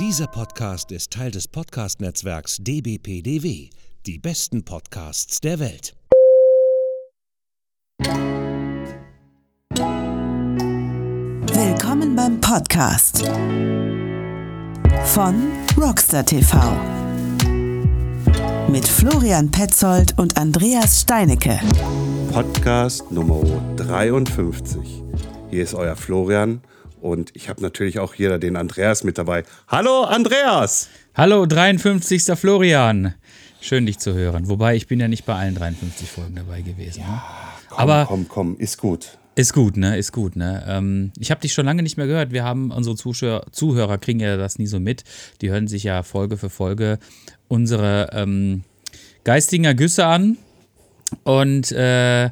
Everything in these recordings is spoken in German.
Dieser Podcast ist Teil des Podcast-Netzwerks dbpdw. Die besten Podcasts der Welt. Willkommen beim Podcast von Rockstar TV mit Florian Petzold und Andreas Steinecke. Podcast Nummer 53. Hier ist euer Florian und ich habe natürlich auch hier den Andreas mit dabei. Hallo Andreas! Hallo 53. Florian. Schön dich zu hören. Wobei ich bin ja nicht bei allen 53 Folgen dabei gewesen. ne? Komm, Aber komm, komm, ist gut. ist gut, ne? Ist gut, ne? Ähm, ich habe dich schon lange nicht mehr gehört. Wir haben unsere Zuschauer, Zuhörer kriegen ja das nie so mit. Die hören sich ja Folge für Folge unsere ähm, geistigen Ergüsse an. Und äh,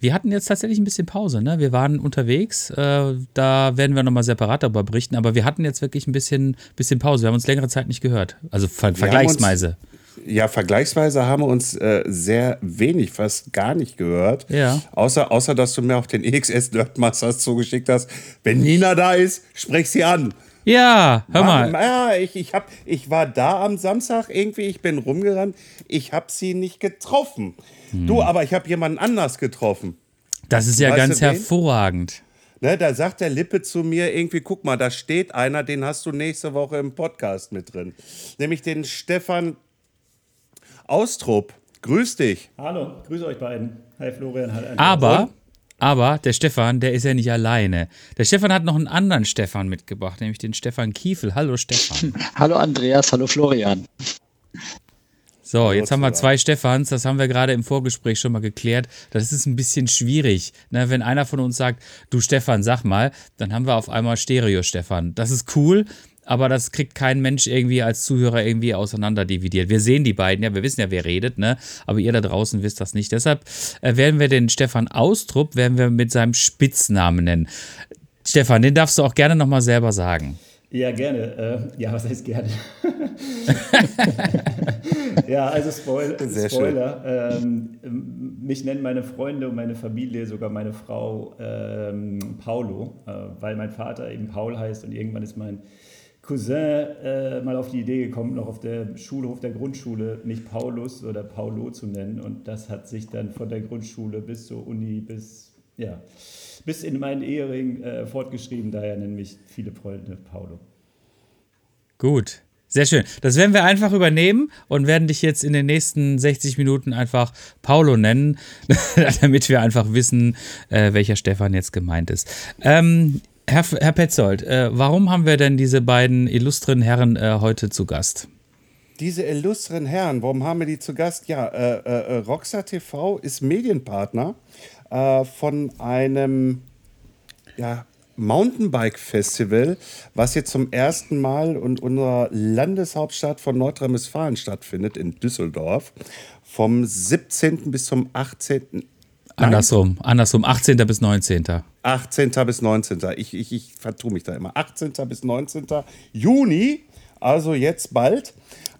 wir hatten jetzt tatsächlich ein bisschen Pause, ne? Wir waren unterwegs. Äh, da werden wir nochmal separat darüber berichten. Aber wir hatten jetzt wirklich ein bisschen, bisschen Pause. Wir haben uns längere Zeit nicht gehört. Also ver Wir vergleichsweise. Uns, ja, vergleichsweise haben wir uns äh, sehr wenig, fast gar nicht gehört. Ja. Außer, außer dass du mir auch den EXS Nerdmasters zugeschickt hast. Wenn Nina da ist, sprech sie an. Ja, hör mal. Ja, ich, ich, hab, ich war da am Samstag irgendwie, ich bin rumgerannt, ich habe sie nicht getroffen. Hm. Du, aber ich habe jemanden anders getroffen. Das ist ja Weißt ganz hervorragend. Ne, da sagt der Lippe zu mir irgendwie, guck mal, da steht einer, den hast du nächste Woche im Podcast mit drin. Nämlich den Stefan Austrup. Grüß dich. Hallo, grüße euch beiden. Hi Florian, hi Andreas. Aber, aber der Stefan, der ist ja nicht alleine. Der Stefan hat noch einen anderen Stefan mitgebracht, nämlich den Stefan Kiefel. Hallo Stefan. Hallo Andreas, hallo Florian. So, jetzt haben wir zwei Stefans, das haben wir gerade im Vorgespräch schon mal geklärt. Das ist ein bisschen schwierig. Ne? Wenn einer von uns sagt, du Stefan, sag mal, dann haben wir auf einmal Stereo-Stefan. Das ist cool, aber das kriegt kein Mensch irgendwie als Zuhörer irgendwie auseinanderdividiert. Wir sehen die beiden, ja, wir wissen ja, wer redet, ne? Aber ihr da draußen wisst das nicht. Deshalb äh, werden wir den Stefan Austrup, werden wir mit seinem Spitznamen nennen. Stefan, den darfst du auch gerne nochmal selber sagen. Ja, gerne. Äh, ja, was heißt gerne? ja, also Spoil Sehr Spoiler. Ähm, mich nennen meine Freunde und meine Familie, sogar meine Frau, ähm, Paulo, äh, weil mein Vater eben Paul heißt und irgendwann ist mein Cousin äh, mal auf die Idee gekommen, noch auf der Schulhof der Grundschule mich Paulus oder Paulo zu nennen. Und das hat sich dann von der Grundschule bis zur Uni, bis, ja, bis in meinen Ehering äh, fortgeschrieben. Daher nennen mich viele Freunde Paulo. Gut. Sehr schön. Das werden wir einfach übernehmen und werden dich jetzt in den nächsten 60 Minuten einfach Paulo nennen, damit wir einfach wissen, äh, welcher Stefan jetzt gemeint ist. Ähm, Herr, Herr Petzold, äh, warum haben wir denn diese beiden illustren Herren äh, heute zu Gast? Diese illustren Herren, warum haben wir die zu Gast? Ja, äh, äh, äh, Rockstar TV ist Medienpartner äh, von einem ja, Mountainbike-Festival, was jetzt zum ersten Mal in unserer Landeshauptstadt von Nordrhein-Westfalen stattfindet, in Düsseldorf. Vom 17. bis zum 18. Andersrum, andersrum, 18. bis 19. 18. bis 19. Ich, ich, ich vertue mich da immer. 18. bis 19. Juni, also jetzt bald.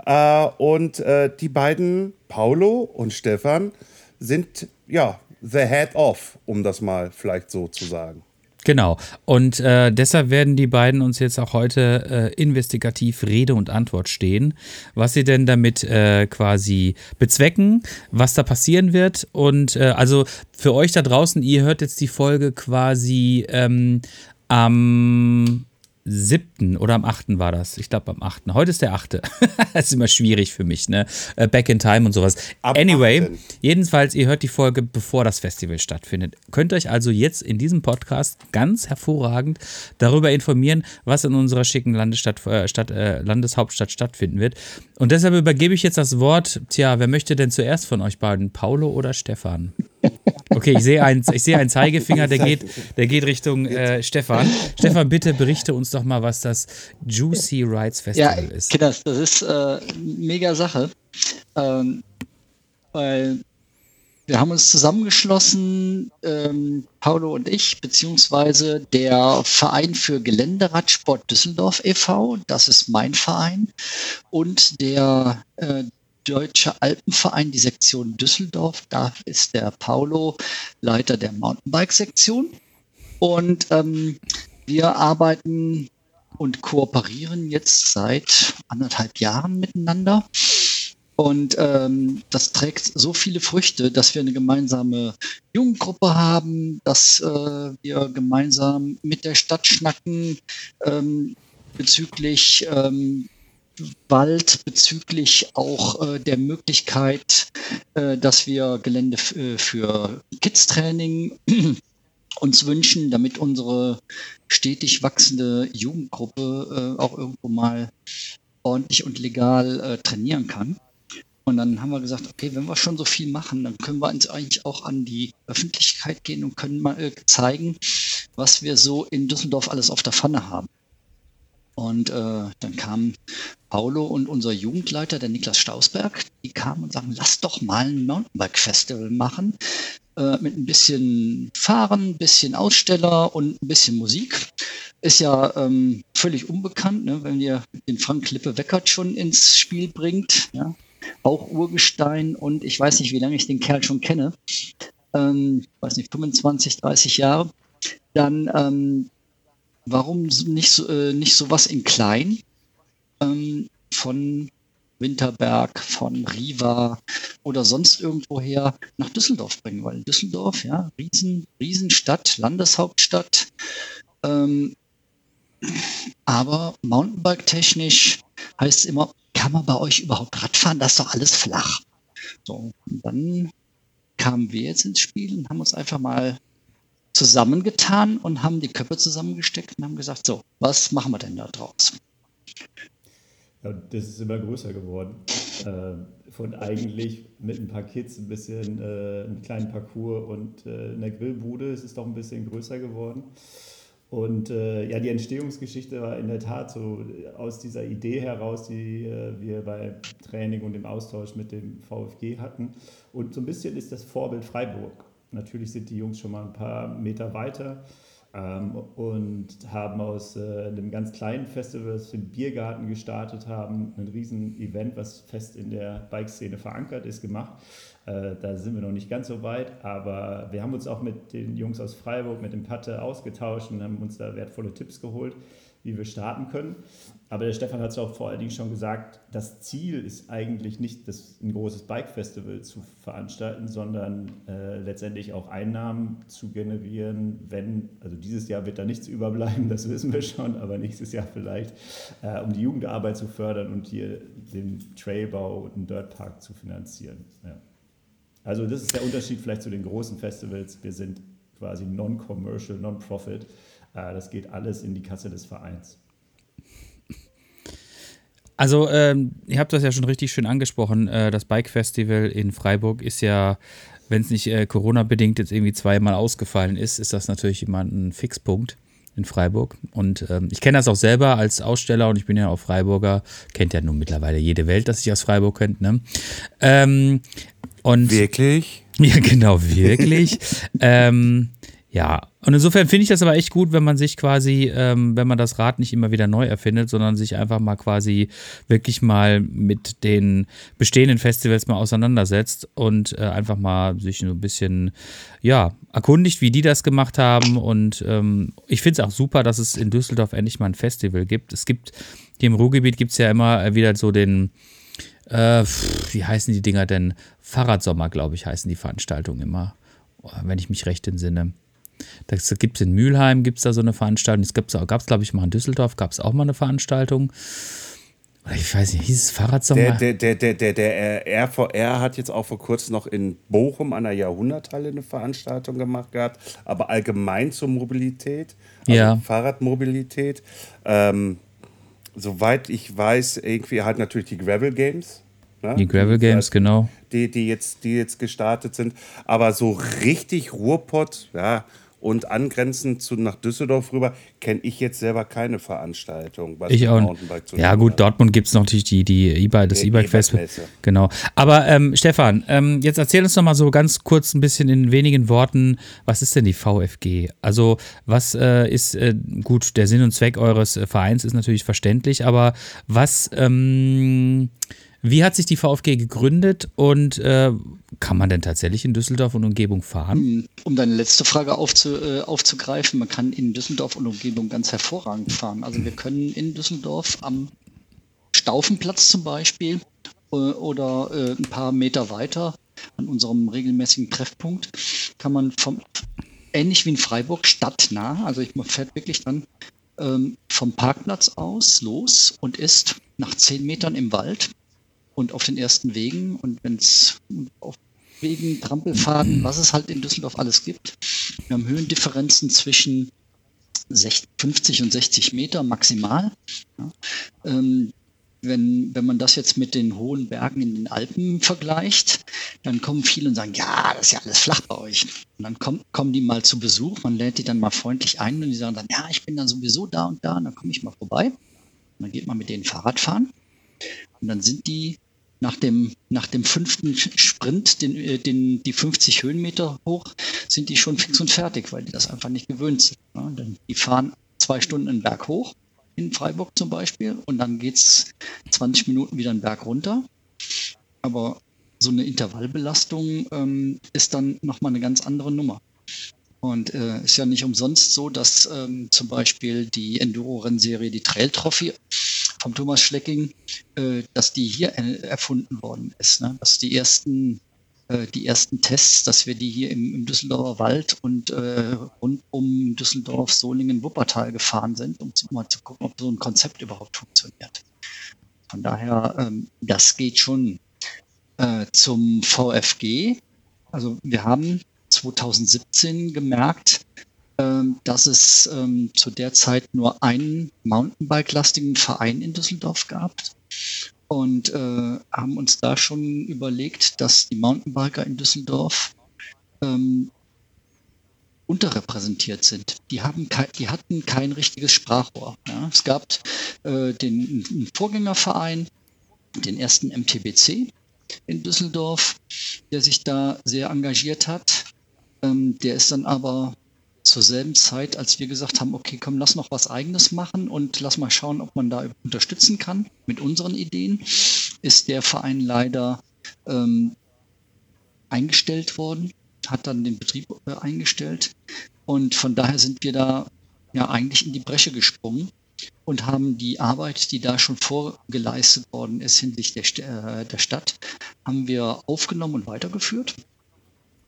Äh, und äh, die beiden, Paulo und Stefan, sind ja the head of, um das mal vielleicht so zu sagen. Genau. Und äh, deshalb werden die beiden uns jetzt auch heute äh, investigativ Rede und Antwort stehen, was sie denn damit äh, quasi bezwecken, was da passieren wird. Und äh, also für euch da draußen, ihr hört jetzt die Folge quasi ähm, am 7. oder am 8. war das. Ich glaube am 8. Heute ist der 8. das ist immer schwierig für mich, ne? Äh, Back in Time und sowas. Am anyway, 8.. jedenfalls, ihr hört die Folge, bevor das Festival stattfindet. Könnt euch also jetzt in diesem Podcast ganz hervorragend darüber informieren, was in unserer schicken Landesstadt, äh, Stadt, äh, Landeshauptstadt stattfinden wird. Und deshalb übergebe ich jetzt das Wort. Tja, wer möchte denn zuerst von euch beiden? Paulo oder Stefan? Okay, ich sehe einen, ich sehe einen Zeigefinger, der geht, der geht Richtung äh, Stefan. Stefan, bitte berichte uns doch mal, was das Juicy Rides Ja, Festival ist. Kinders, das ist äh, mega Sache. Ähm, weil wir haben uns zusammengeschlossen, ähm, Paulo und ich, beziehungsweise der Verein für Geländeradsport Düsseldorf e.V., das ist mein Verein, und der äh, Deutsche Alpenverein, die Sektion Düsseldorf, da ist der Paulo Leiter der Mountainbike-Sektion. Und ähm, wir arbeiten und kooperieren jetzt seit anderthalb Jahren miteinander. Und ähm, das trägt so viele Früchte, dass wir eine gemeinsame Jugendgruppe haben, dass äh, wir gemeinsam mit der Stadt schnacken ähm, bezüglich ähm, Wald, bezüglich auch äh, der Möglichkeit, äh, dass wir Gelände äh, für Kids-Training uns wünschen, damit unsere stetig wachsende Jugendgruppe äh, auch irgendwo mal ordentlich und legal äh, trainieren kann. Und dann haben wir gesagt, okay, wenn wir schon so viel machen, dann können wir uns eigentlich auch an die Öffentlichkeit gehen und können mal äh, zeigen, was wir so in Düsseldorf alles auf der Pfanne haben. Und äh, dann kamen Paulo und unser Jugendleiter, der Niklas Stausberg, die kamen und sagten, lass doch mal ein Mountainbike-Festival machen äh, mit ein bisschen Fahren, ein bisschen Aussteller und ein bisschen Musik. Ist ja ähm, völlig unbekannt, ne, wenn ihr den Frank Klippe Weckert schon ins Spiel bringt. Ja, auch Urgestein und ich weiß nicht, wie lange ich den Kerl schon kenne, ähm, weiß nicht, 25, 30 Jahre, dann ähm, warum nicht so, äh, nicht sowas in klein ähm, von Winterberg, von Riva oder sonst irgendwoher nach Düsseldorf bringen, weil Düsseldorf, ja, Riesen, Riesenstadt, Landeshauptstadt, ähm, aber Mountainbike-technisch heißt es immer, kann man bei euch überhaupt Radfahren? Das ist doch alles flach. So, und dann kamen wir jetzt ins Spiel und haben uns einfach mal zusammengetan und haben die Köpfe zusammengesteckt und haben gesagt, so, was machen wir denn da draus? Ja, das ist immer größer geworden. Äh, von eigentlich mit ein paar Kids ein bisschen äh, einen kleinen Parcours und äh, einer Grillbude ist es doch ein bisschen größer geworden. Und äh, ja, die Entstehungsgeschichte war in der Tat so aus dieser Idee heraus, die äh, wir bei Training und im Austausch mit dem VfG hatten. Und so ein bisschen ist das Vorbild Freiburg. Natürlich sind die Jungs schon mal ein paar Meter weiter ähm, und haben aus äh, einem ganz kleinen Festival, das wir im Biergarten gestartet haben, ein riesen Event, was fest in der Bikeszene verankert ist, gemacht. Äh, da sind wir noch nicht ganz so weit, aber wir haben uns auch mit den Jungs aus Freiburg, mit dem Patte ausgetauscht und haben uns da wertvolle Tipps geholt, wie wir starten können. Aber der Stefan hat es auch vor allen Dingen schon gesagt, das Ziel ist eigentlich nicht, das, ein großes Bike-Festival zu veranstalten, sondern äh, letztendlich auch Einnahmen zu generieren, wenn, also dieses Jahr wird da nichts überbleiben, das wissen wir schon, aber nächstes Jahr vielleicht, äh, um die Jugendarbeit zu fördern und hier den Trailbau und einen Dirtpark zu finanzieren. Ja. Also das ist der Unterschied vielleicht zu den großen Festivals. Wir sind quasi non-commercial, non-profit. Äh, das geht alles in die Kasse des Vereins. Also, ähm, ihr habt das ja schon richtig schön angesprochen. Äh, das Bike Festival in Freiburg ist ja, wenn es nicht äh, Corona-bedingt jetzt irgendwie zweimal ausgefallen ist, ist das natürlich immer ein Fixpunkt in Freiburg. Und ähm, ich kenne das auch selber als Aussteller und ich bin ja auch Freiburger. Kennt ja nun mittlerweile jede Welt, dass ich aus Freiburg kennt. Ne? Ähm, und Wirklich? Ja, genau, wirklich. ähm, ja, und insofern finde ich das aber echt gut, wenn man sich quasi, ähm, wenn man das Rad nicht immer wieder neu erfindet, sondern sich einfach mal quasi wirklich mal mit den bestehenden Festivals mal auseinandersetzt und äh, einfach mal sich so ein bisschen, ja, erkundigt, wie die das gemacht haben. Und ähm, ich finde es auch super, dass es in Düsseldorf endlich mal ein Festival gibt. Es gibt, hier im Ruhrgebiet gibt es ja immer wieder so den, äh, wie heißen die Dinger denn? Fahrradsommer, glaube ich, heißen die Veranstaltungen immer, wenn ich mich recht entsinne. Da gibt es in Mülheim, gibt es da so eine Veranstaltung. Es gab es, glaube ich, mal in Düsseldorf, gab es auch mal eine Veranstaltung. Ich weiß nicht, hieß es Fahrradsommer? Der, der, der, der, der, der RVR hat jetzt auch vor kurzem noch in Bochum an der Jahrhunderthalle eine Veranstaltung gemacht gehabt, aber allgemein zur Mobilität, also Ja. Fahrradmobilität. Ähm, soweit ich weiß, irgendwie halt natürlich die Gravel Games. ne? Die Gravel Games, genau. die, die, jetzt, die jetzt gestartet sind. Aber so richtig Ruhrpott, ja, und angrenzend zu nach Düsseldorf rüber, kenne ich jetzt selber keine Veranstaltung. Ich auch. Mountainbike zu Ja, gut, hat. Dortmund gibt es natürlich die, die E-Bike, das Die E-Bike Festival. E-Bike-Messe. Genau. Aber ähm, Stefan, ähm, jetzt erzähl uns noch mal so ganz kurz ein bisschen in wenigen Worten, was ist denn die VfG? Also, was äh, ist, äh, gut, der Sinn und Zweck eures äh, Vereins ist natürlich verständlich, aber was, ähm, wie hat sich die VfG gegründet und äh, kann man denn tatsächlich in Düsseldorf und Umgebung fahren? Um deine letzte Frage aufzu, äh, aufzugreifen, man kann in Düsseldorf und Umgebung ganz hervorragend fahren. Also wir können in Düsseldorf am Staufenplatz zum Beispiel äh, oder äh, ein paar Meter weiter an unserem regelmäßigen Treffpunkt kann man vom ähnlich wie in Freiburg stadtnah, also ich, man fährt wirklich dann ähm, vom Parkplatz aus los und ist nach zehn Metern im Wald und auf den ersten Wegen und wenn es auf Wegen, Trampelfaden, was es halt in Düsseldorf alles gibt. Wir haben Höhendifferenzen zwischen 60, 50 und 60 Meter maximal. Ja. Ähm, wenn, wenn man das jetzt mit den hohen Bergen in den Alpen vergleicht, dann kommen viele und sagen, ja, das ist ja alles flach bei euch. Und dann kommen, kommen die mal zu Besuch, man lädt die dann mal freundlich ein und die sagen dann, ja, ich bin dann sowieso da und da, und dann komme ich mal vorbei. Und dann geht man mit denen Fahrrad fahren. Und dann sind die nach dem, nach dem fünften Sprint, den, äh, den, die 50 Höhenmeter hoch, sind die schon fix und fertig, weil die das einfach nicht gewöhnt sind. Ja, die fahren zwei Stunden einen Berg hoch, in Freiburg zum Beispiel, und dann geht es 20 Minuten wieder einen Berg runter. Aber so eine Intervallbelastung ähm, ist dann nochmal eine ganz andere Nummer. Und äh, ist ja nicht umsonst so, dass ähm, zum Beispiel die Enduro-Rennserie, die Trail Trophy vom Thomas Schlecking, äh, dass die hier erfunden worden ist. Ne? Dass die ersten, äh, die ersten Tests, dass wir die hier im, im Düsseldorfer Wald und äh, rund um Düsseldorf, Solingen, Wuppertal gefahren sind, um mal zu gucken, ob so ein Konzept überhaupt funktioniert. Von daher, ähm, das geht schon äh, zum VFG. Also wir haben 2017 gemerkt, ähm, dass es ähm, zu der Zeit nur einen Mountainbike-lastigen Verein in Düsseldorf gab und äh, haben uns da schon überlegt, dass die Mountainbiker in Düsseldorf ähm, unterrepräsentiert sind. Die, haben die hatten kein richtiges Sprachrohr. Ja. Es gab äh, den Vorgängerverein, den ersten MTBC in Düsseldorf, der sich da sehr engagiert hat. Ähm, der ist dann aber zur selben Zeit, als wir gesagt haben, okay, komm, lass noch was eigenes machen und lass mal schauen, ob man da unterstützen kann mit unseren Ideen, ist der Verein leider ähm, eingestellt worden, hat dann den Betrieb äh, eingestellt und von daher sind wir da ja eigentlich in die Bresche gesprungen und haben die Arbeit, die da schon vorgeleistet worden ist hinsichtlich der, äh, der Stadt, haben wir aufgenommen und weitergeführt.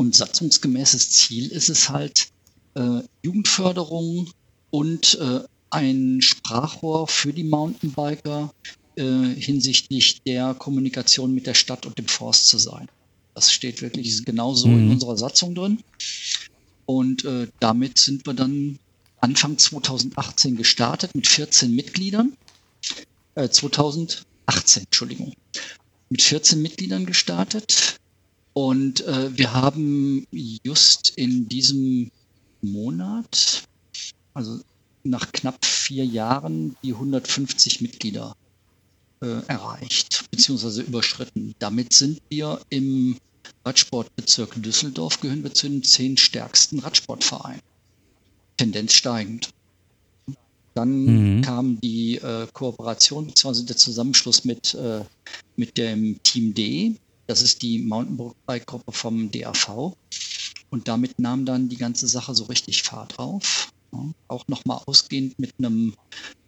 Und satzungsgemäßes Ziel ist es halt, äh, Jugendförderung und äh, ein Sprachrohr für die Mountainbiker äh, hinsichtlich der Kommunikation mit der Stadt und dem Forst zu sein. Das steht wirklich genauso mhm. in unserer Satzung drin. Und äh, damit sind wir dann Anfang 2018 gestartet mit 14 Mitgliedern. Äh, 2018, Entschuldigung. Mit 14 Mitgliedern gestartet. Und äh, wir haben just in diesem Monat, also nach knapp vier Jahren, die 150 Mitglieder äh, erreicht bzw. überschritten. Damit sind wir im Radsportbezirk Düsseldorf, gehören wir zu den zehn stärksten Radsportvereinen. Tendenz steigend. Dann mhm. kam die äh, Kooperation bzw. der Zusammenschluss mit, äh, mit dem Team D. Das ist die Mountainbike-Gruppe vom DAV. Und damit nahm dann die ganze Sache so richtig Fahrt auf. Ja, auch nochmal ausgehend mit einem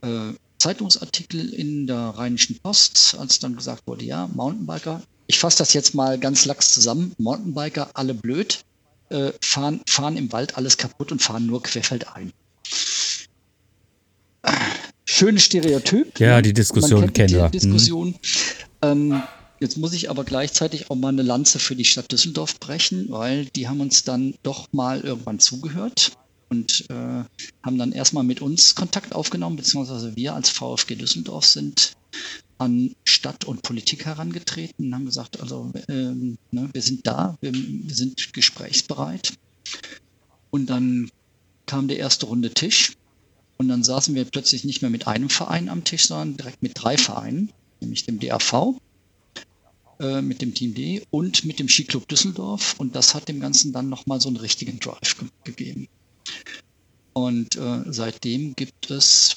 äh, Zeitungsartikel in der Rheinischen Post, als dann gesagt wurde, ja, Mountainbiker, ich fasse das jetzt mal ganz lax zusammen, Mountainbiker, alle blöd, äh, fahren, fahren im Wald alles kaputt und fahren nur querfeldein. Schönes Stereotyp. Ja, die Diskussion kennen wir. Die Diskussion. Mhm. Ähm, Jetzt muss ich aber gleichzeitig auch mal eine Lanze für die Stadt Düsseldorf brechen, weil die haben uns dann doch mal irgendwann zugehört und äh, haben dann erstmal mit uns Kontakt aufgenommen, beziehungsweise wir als VfG Düsseldorf sind an Stadt und Politik herangetreten und haben gesagt, also ähm, ne, wir sind da, wir, wir sind gesprächsbereit. Und dann kam der erste runde Tisch und dann saßen wir plötzlich nicht mehr mit einem Verein am Tisch, sondern direkt mit drei Vereinen, nämlich dem DAV, äh, mit dem Team D und mit dem Skiclub Düsseldorf. Und das hat dem Ganzen dann nochmal so einen richtigen Drive ge gegeben. Und äh, seitdem gibt es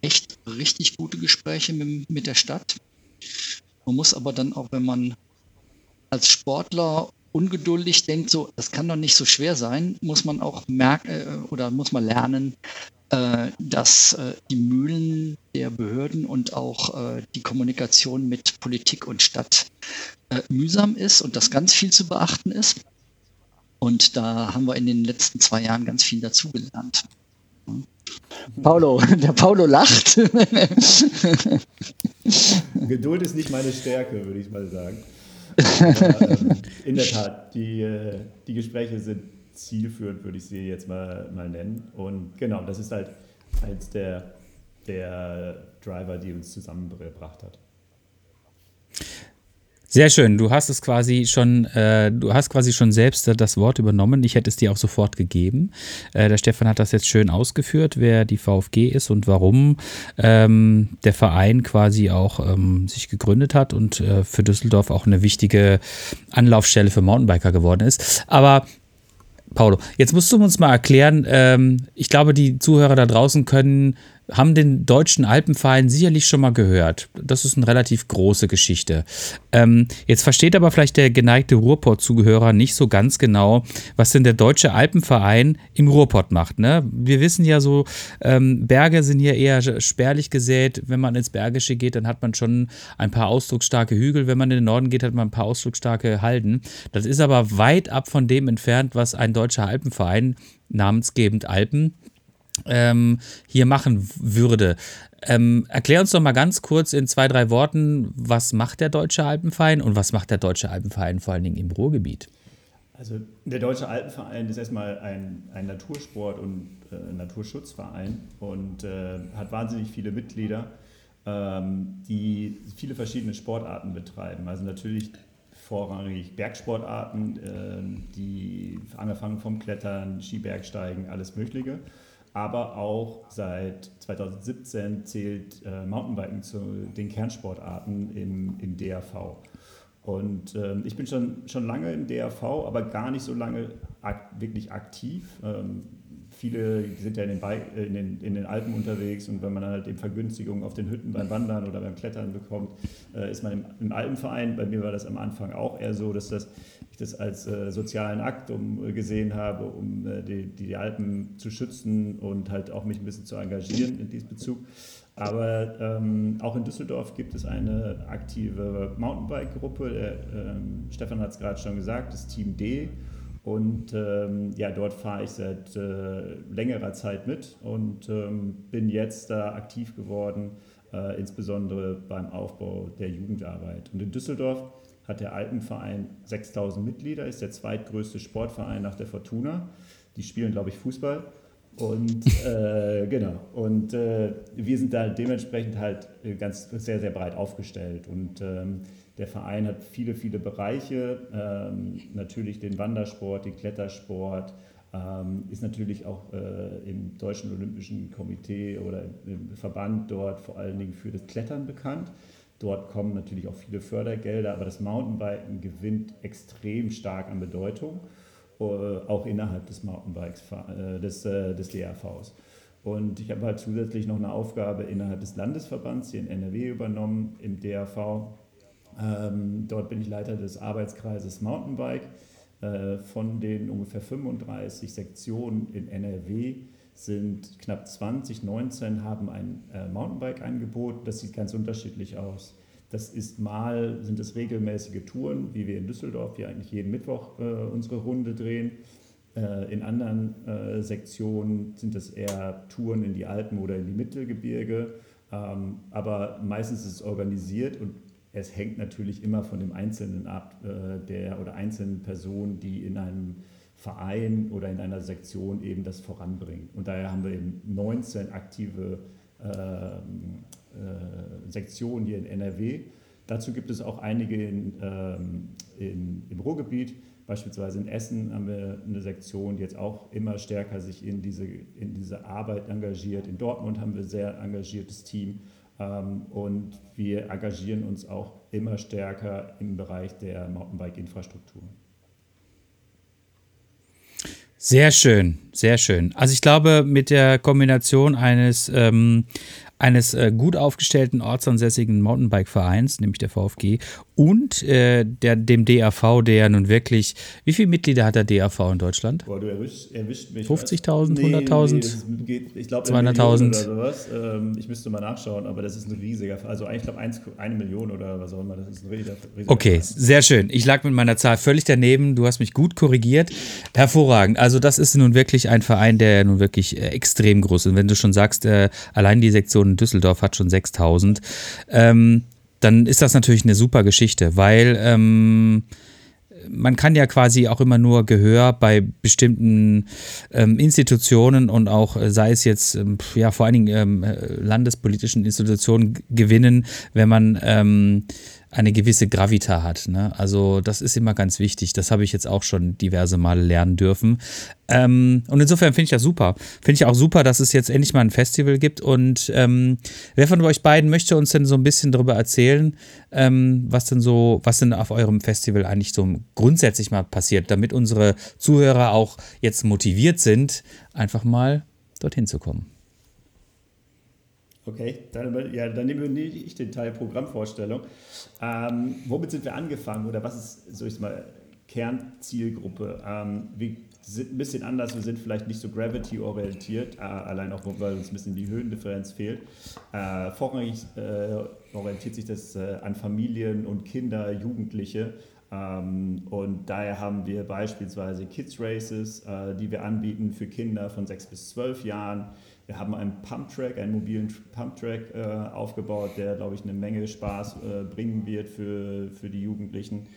echt richtig gute Gespräche mit, mit der Stadt. Man muss aber dann auch, wenn man als Sportler ungeduldig, denkt so, das kann doch nicht so schwer sein, muss man auch merken äh, oder muss man lernen, dass äh, die Mühlen der Behörden und auch äh, die Kommunikation mit Politik und Stadt äh, mühsam ist und dass ganz viel zu beachten ist. Und da haben wir in den letzten zwei Jahren ganz viel dazugelernt. Paulo, der Paulo lacht. Geduld ist nicht meine Stärke, würde ich mal sagen. Aber, ähm, in der Tat, die, äh, die Gespräche sind zielführend, würde ich sie jetzt mal, mal nennen. Und genau, das ist halt eins der, der Driver, die uns zusammengebracht hat. Sehr schön. Du hast es quasi schon, äh, du hast quasi schon selbst das Wort übernommen. Ich hätte es dir auch sofort gegeben. Äh, der Stefan hat das jetzt schön ausgeführt, wer die VfG ist und warum ähm, der Verein quasi auch ähm, sich gegründet hat und äh, für Düsseldorf auch eine wichtige Anlaufstelle für Mountainbiker geworden ist. Aber Paulo, jetzt musst du uns mal erklären, ähm, ich glaube, die Zuhörer da draußen können haben den Deutschen Alpenverein sicherlich schon mal gehört. Das ist eine relativ große Geschichte. Ähm, jetzt versteht aber vielleicht der geneigte Ruhrpott-Zuhörer nicht so ganz genau, was denn der Deutsche Alpenverein im Ruhrpott macht. Ne? Wir wissen ja so, ähm, Berge sind hier eher spärlich gesät. Wenn man ins Bergische geht, dann hat man schon ein paar ausdrucksstarke Hügel. Wenn man in den Norden geht, hat man ein paar ausdrucksstarke Halden. Das ist aber weit ab von dem entfernt, was ein deutscher Alpenverein namensgebend Alpen ähm, hier machen würde. Ähm, erklär uns doch mal ganz kurz in zwei, drei Worten, was macht der Deutsche Alpenverein und was macht der Deutsche Alpenverein vor allen Dingen im Ruhrgebiet? Also der Deutsche Alpenverein ist erstmal ein, ein Natursport- und äh, Naturschutzverein und äh, hat wahnsinnig viele Mitglieder, ähm, die viele verschiedene Sportarten betreiben. Also natürlich vorrangig Bergsportarten, äh, die angefangen vom Klettern, Skibergsteigen, alles Mögliche aber auch seit 2017 zählt äh, Mountainbiken zu den Kernsportarten im, im DRV. Und ähm, ich bin schon, schon lange im DRV, aber gar nicht so lange ak wirklich aktiv. Ähm, viele sind ja in den, in, den, in den, Alpen unterwegs und wenn man dann halt eben Vergünstigungen auf den Hütten beim Wandern oder beim Klettern bekommt, äh, ist man im, im, Alpenverein. Bei mir war das am Anfang auch eher so, dass das, ich das als äh, sozialen Akt um, äh, gesehen habe, um äh, die, die, Alpen zu schützen und halt auch mich ein bisschen zu engagieren in diesem Bezug. Aber ähm, auch in Düsseldorf gibt es eine aktive Mountainbike-Gruppe. Ähm, Stefan hat es gerade schon gesagt, das Team D. Und ähm, ja, dort fahre ich seit äh, längerer Zeit mit und ähm, bin jetzt da aktiv geworden, äh, insbesondere beim Aufbau der Jugendarbeit. Und in Düsseldorf hat der Alpenverein 6000 Mitglieder, ist der zweitgrößte Sportverein nach der Fortuna. Die spielen, glaube ich, Fußball. Und äh, genau. Und äh, wir sind da dementsprechend halt äh, ganz sehr, sehr breit aufgestellt. Und ähm, der Verein hat viele, viele Bereiche, ähm, natürlich den Wandersport, den Klettersport, ähm, ist natürlich auch äh, im Deutschen Olympischen Komitee oder im, Verband dort vor allen Dingen für das Klettern bekannt. Dort kommen natürlich auch viele Fördergelder, aber das Mountainbiken gewinnt extrem stark an Bedeutung, äh, auch innerhalb des Mountainbikes, äh, des, äh, des DRVs. Und ich habe halt zusätzlich noch eine Aufgabe innerhalb des Landesverbands hier in NRW übernommen, im DRV ähm, dort bin ich Leiter des Arbeitskreises Mountainbike. Äh, von den ungefähr 35 Sektionen in NRW sind knapp 20, 19 haben ein äh, Mountainbike-Angebot. Das sieht ganz unterschiedlich aus. Das ist mal, sind es regelmäßige Touren, wie wir in Düsseldorf hier eigentlich jeden Mittwoch äh, unsere Runde drehen. Äh, in anderen äh, Sektionen sind es eher Touren in die Alpen oder in die Mittelgebirge. Ähm, aber meistens ist es organisiert und es hängt natürlich immer von dem Einzelnen ab, äh, der oder einzelnen Person, die in einem Verein oder in einer Sektion eben das voranbringen. Und daher haben wir eben 19 aktive äh, äh, Sektionen hier in NRW. Dazu gibt es auch einige in, ähm, in, im Ruhrgebiet. Beispielsweise in Essen haben wir eine Sektion, die jetzt auch immer stärker sich in diese, in diese Arbeit engagiert. In Dortmund haben wir ein sehr engagiertes Team. Ähm, und wir engagieren uns auch immer stärker im Bereich der Mountainbike-Infrastruktur. Sehr schön, sehr schön. Also ich glaube, mit der Kombination eines ähm, eines äh, gut aufgestellten ortsansässigen Mountainbike-Vereins, nämlich der VfG, und äh, der, dem DAV, der nun wirklich, wie viele Mitglieder hat der DAV in Deutschland? Boah, du erwischt, erwischt mich. 50.000, Nee, 100.000? nee, ich glaube, 200.000. oder sowas. Ähm, ich müsste mal nachschauen, aber das ist ein riesiger, also eigentlich glaube ich eine Million oder was auch immer, das ist ein riesiger, riesiger Okay, Verein. sehr schön. Ich lag mit meiner Zahl völlig daneben. Du hast mich gut korrigiert. Hervorragend. Also das ist nun wirklich ein Verein, der nun wirklich äh, extrem groß ist. Und wenn du schon sagst, äh, allein die Sektion in Düsseldorf hat schon 6000, ähm, dann ist das natürlich eine super Geschichte, weil ähm, man kann ja quasi auch immer nur Gehör bei bestimmten ähm, Institutionen und auch äh, sei es jetzt ähm, ja vor allen Dingen ähm, äh, landespolitischen Institutionen gewinnen, wenn man ähm, eine gewisse Gravita hat. Ne? Also das ist immer ganz wichtig. Das habe ich jetzt auch schon diverse Male lernen dürfen. Ähm, und insofern finde ich das super. Finde ich auch super, dass es jetzt endlich mal ein Festival gibt. Und ähm, wer von euch beiden möchte uns denn so ein bisschen darüber erzählen, ähm, was denn so, was denn auf eurem Festival eigentlich so grundsätzlich mal passiert, damit unsere Zuhörer auch jetzt motiviert sind, einfach mal dorthin zu kommen. Okay, dann, ja, dann nehme ich den Teil Programmvorstellung. Ähm, womit sind wir angefangen oder was ist, so ich mal, Kernzielgruppe? Ähm, wir sind ein bisschen anders, wir sind vielleicht nicht so Gravity-orientiert, äh, allein auch, weil uns ein bisschen die Höhendifferenz fehlt. Äh, vorrangig äh, orientiert sich das äh, an Familien und Kinder, Jugendliche. Ähm, und daher haben wir beispielsweise Kids Races, äh, die wir anbieten für Kinder von 6 bis 12 Jahren. Wir haben einen Pumptrack, einen mobilen Pumptrack äh, aufgebaut, der, glaube ich, eine Menge Spaß äh, bringen wird für, für die Jugendlichen.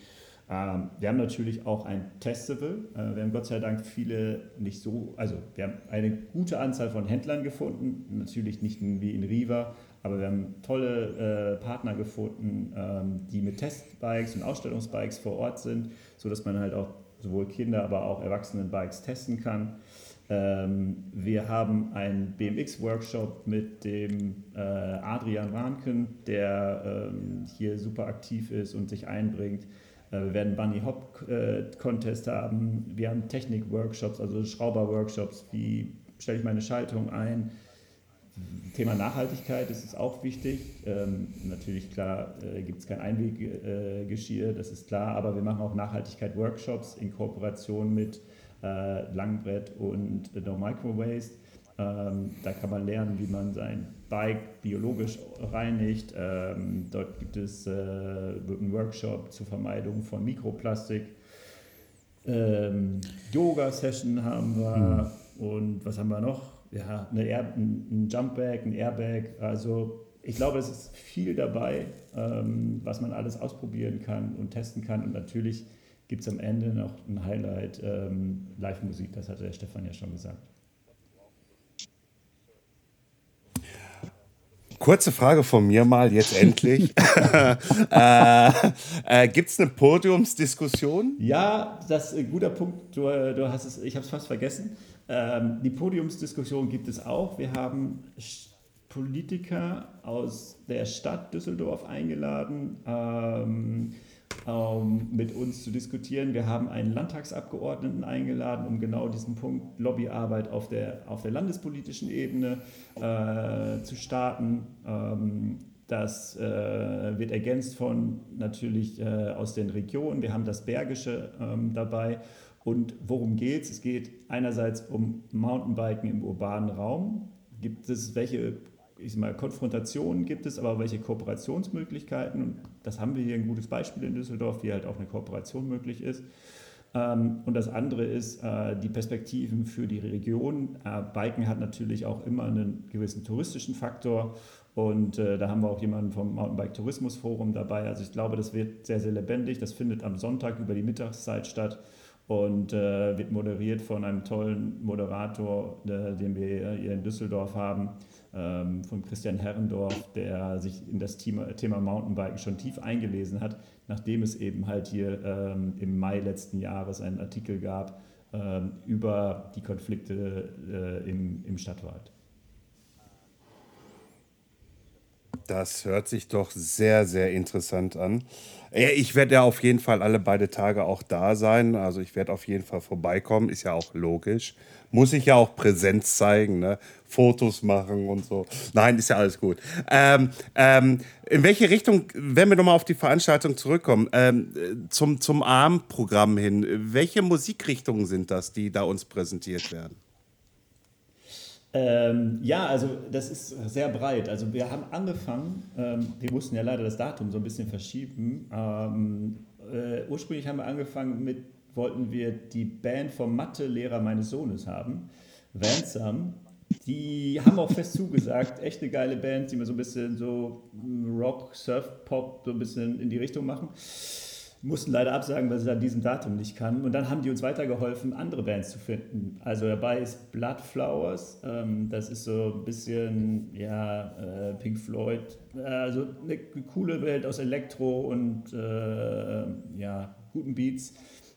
Ähm, wir haben natürlich auch ein Festival. Äh, wir haben Gott sei Dank viele, nicht so, also wir haben eine gute Anzahl von Händlern gefunden. Natürlich nicht wie in Riva, aber wir haben tolle äh, Partner gefunden, ähm, die mit Testbikes und Ausstellungsbikes vor Ort sind, sodass man halt auch sowohl Kinder, aber auch Erwachsenenbikes testen kann. Ähm, wir haben einen BMX-Workshop mit dem äh, Adrian Warnken, der ähm, hier super aktiv ist und sich einbringt. Äh, wir werden Bunny Hop äh, Contest haben. Wir haben Technik-Workshops, also Schrauber-Workshops. Wie stelle ich meine Schaltung ein? Thema Nachhaltigkeit ist es auch wichtig. Ähm, natürlich, klar, gibt es kein Einweggeschirr, das ist klar, aber wir machen auch Nachhaltigkeit-Workshops in Kooperation mit äh, Langbrett und No Micro Waste. Ähm, da kann man lernen, wie man sein Bike biologisch reinigt. Ähm, dort gibt es äh, wird ein Workshop zur Vermeidung von Mikroplastik. Ähm, Yoga-Session haben wir und was haben wir noch? Ja, eine Air, ein, ein Jumpbag, ein Airbag. Also ich glaube, es ist viel dabei, ähm, was man alles ausprobieren kann und testen kann. Und natürlich gibt es am Ende noch ein Highlight, ähm, Live-Musik, das hatte der Stefan ja schon gesagt. Kurze Frage von mir mal, jetzt endlich. äh, äh, Gibt es eine Podiumsdiskussion? Ja, das ist ein guter Punkt. Du, äh, du hast es, ich habe es fast vergessen. Ähm, die Podiumsdiskussion gibt es auch. Wir haben Politiker aus der Stadt Düsseldorf eingeladen, ähm, mit uns zu diskutieren. Wir haben einen Landtagsabgeordneten eingeladen, um genau diesen Punkt Lobbyarbeit auf der, auf der landespolitischen Ebene äh, zu starten. Ähm, das äh, wird ergänzt von natürlich äh, aus den Regionen. Wir haben das Bergische ähm, dabei. Und worum geht es? Es geht einerseits um Mountainbiken im urbanen Raum. Gibt es welche ich sag mal, Konfrontationen gibt es, aber welche Kooperationsmöglichkeiten? Und das haben wir hier ein gutes Beispiel in Düsseldorf, wie halt auch eine Kooperation möglich ist. Ähm, und das andere ist äh, die Perspektiven für die Region. Äh, Biken hat natürlich auch immer einen gewissen touristischen Faktor. Und äh, da haben wir auch jemanden vom Mountainbike Tourismus Forum dabei. Also ich glaube, das wird sehr, sehr lebendig. Das findet am Sonntag über die Mittagszeit statt und wird moderiert von einem tollen Moderator, den wir hier in Düsseldorf haben, ähm, von Christian Herrendorf, der sich in das Thema, Thema Mountainbiken schon tief eingelesen hat, nachdem es eben halt hier ähm, im Mai letzten Jahres einen Artikel gab ähm, über die Konflikte äh, im, im Stadtwald. Das hört sich doch sehr, sehr interessant an. Ich werde ja auf jeden Fall alle beide Tage auch da sein. Also ich werde auf jeden Fall vorbeikommen, ist ja auch logisch. Muss ich ja auch Präsenz zeigen, ne? Fotos machen und so. Nein, ist ja alles gut. Ähm, ähm, in welche Richtung, wenn wir nochmal auf die Veranstaltung zurückkommen, ähm, zum, zum ARM-Programm hin, welche Musikrichtungen sind das, die da uns präsentiert werden? Ähm, ja, also das ist sehr breit. Also wir haben angefangen, ähm, wir mussten ja leider das Datum so ein bisschen verschieben. Ähm, äh, ursprünglich haben wir angefangen mit, wollten wir die Band vom Mathe-Lehrer meines Sohnes haben, Vansam. Die haben auch fest zugesagt, echt eine geile Band, die wir so ein bisschen so Rock, Surf, Pop so ein bisschen in die Richtung machen mussten leider absagen, weil sie an diesem Datum nicht kann. Und dann haben die uns weitergeholfen, andere Bands zu finden. Also dabei ist Bloodflowers, ähm, das ist so ein bisschen, ja, äh, Pink Floyd, äh, also eine coole Welt aus Elektro und äh, ja, guten Beats.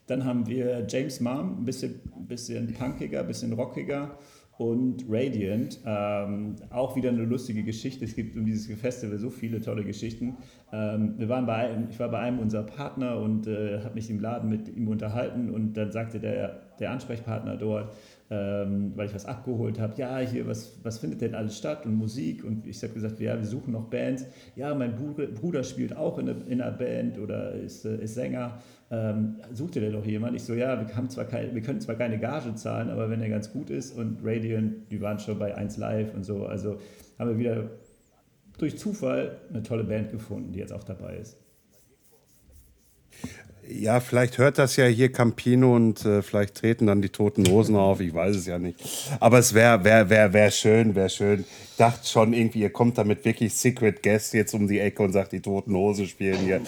Dann haben wir James Mom, ein bisschen, bisschen punkiger, ein bisschen rockiger und Radiant. Ähm, auch wieder eine lustige Geschichte. Es gibt um dieses Festival so viele tolle Geschichten. Ähm, wir waren bei einem, ich war bei einem unserer Partner und äh, habe mich im Laden mit ihm unterhalten und dann sagte der, der Ansprechpartner dort, ähm, weil ich was abgeholt habe, ja, hier, was, was findet denn alles statt und Musik? Und ich habe gesagt, ja, wir suchen noch Bands. Ja, mein Bruder, spielt auch in, eine, in einer Band oder ist, äh, ist Sänger. Ähm, sucht ihr denn doch jemand? Ich so, ja, wir, haben zwar kein, wir können zwar keine Gage zahlen, aber wenn er ganz gut ist und Radiant, die waren schon bei 1 Live und so, also haben wir wieder durch Zufall eine tolle Band gefunden, die jetzt auch dabei ist. Ja, vielleicht hört das ja hier Campino und äh, vielleicht treten dann die Toten Hosen auf. Ich weiß es ja nicht. Aber es wäre wär, wär, wär schön, wäre schön. Ich dachte schon irgendwie, ihr kommt damit wirklich Secret Guest jetzt um die Ecke und sagt, die Toten Hosen spielen hier.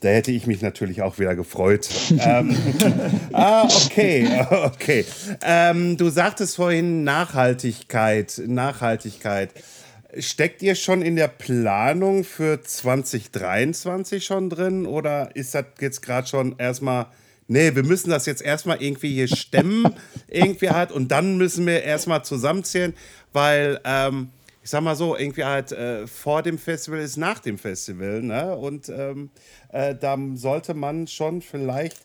Da hätte ich mich natürlich auch wieder gefreut. ähm, ah, okay, okay. Ähm, du sagtest vorhin Nachhaltigkeit, Nachhaltigkeit. Steckt ihr schon in der Planung für 2023 schon drin oder ist das jetzt gerade schon erstmal, nee, wir müssen das jetzt erstmal irgendwie hier stemmen, irgendwie halt und dann müssen wir erstmal zusammenzählen, weil, ähm, ich sag mal so, irgendwie halt äh, vor dem Festival ist nach dem Festival, ne? Und ähm, äh, da sollte man schon vielleicht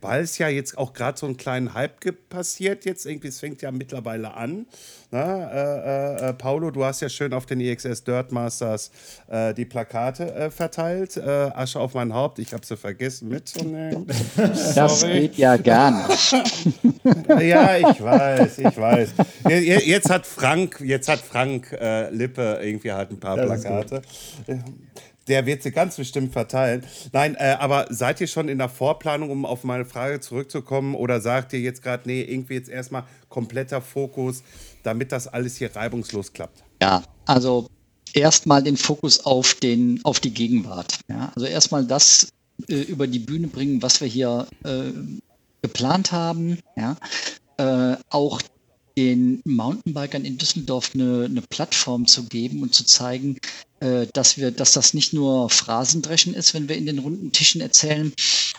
weil es ja jetzt auch gerade so einen kleinen Hype passiert jetzt irgendwie, es fängt ja mittlerweile an. Na, äh, äh, äh Paulo, du hast ja schön auf den EXS Dirt Masters äh, die Plakate äh, verteilt. Äh, Asche auf mein Haupt, ich habe sie vergessen mitzunehmen. Das geht ja gar nicht. ja, ich weiß, ich weiß. Jetzt hat Frank, jetzt hat Frank Lippe irgendwie halt ein paar das Plakate der wird sie ganz bestimmt verteilen. Nein, äh, aber seid ihr schon in der Vorplanung, um auf meine Frage zurückzukommen, oder sagt ihr jetzt gerade, nee, irgendwie jetzt erstmal kompletter Fokus, damit das alles hier reibungslos klappt? Ja, also erstmal den Fokus auf, den, auf die Gegenwart. Ja? Also erstmal das äh, über die Bühne bringen, was wir hier äh, geplant haben. Ja? Äh, auch den Mountainbikern in Düsseldorf eine, eine Plattform zu geben und zu zeigen, äh, dass wir, dass das nicht nur Phrasendreschen ist, wenn wir in den runden Tischen erzählen,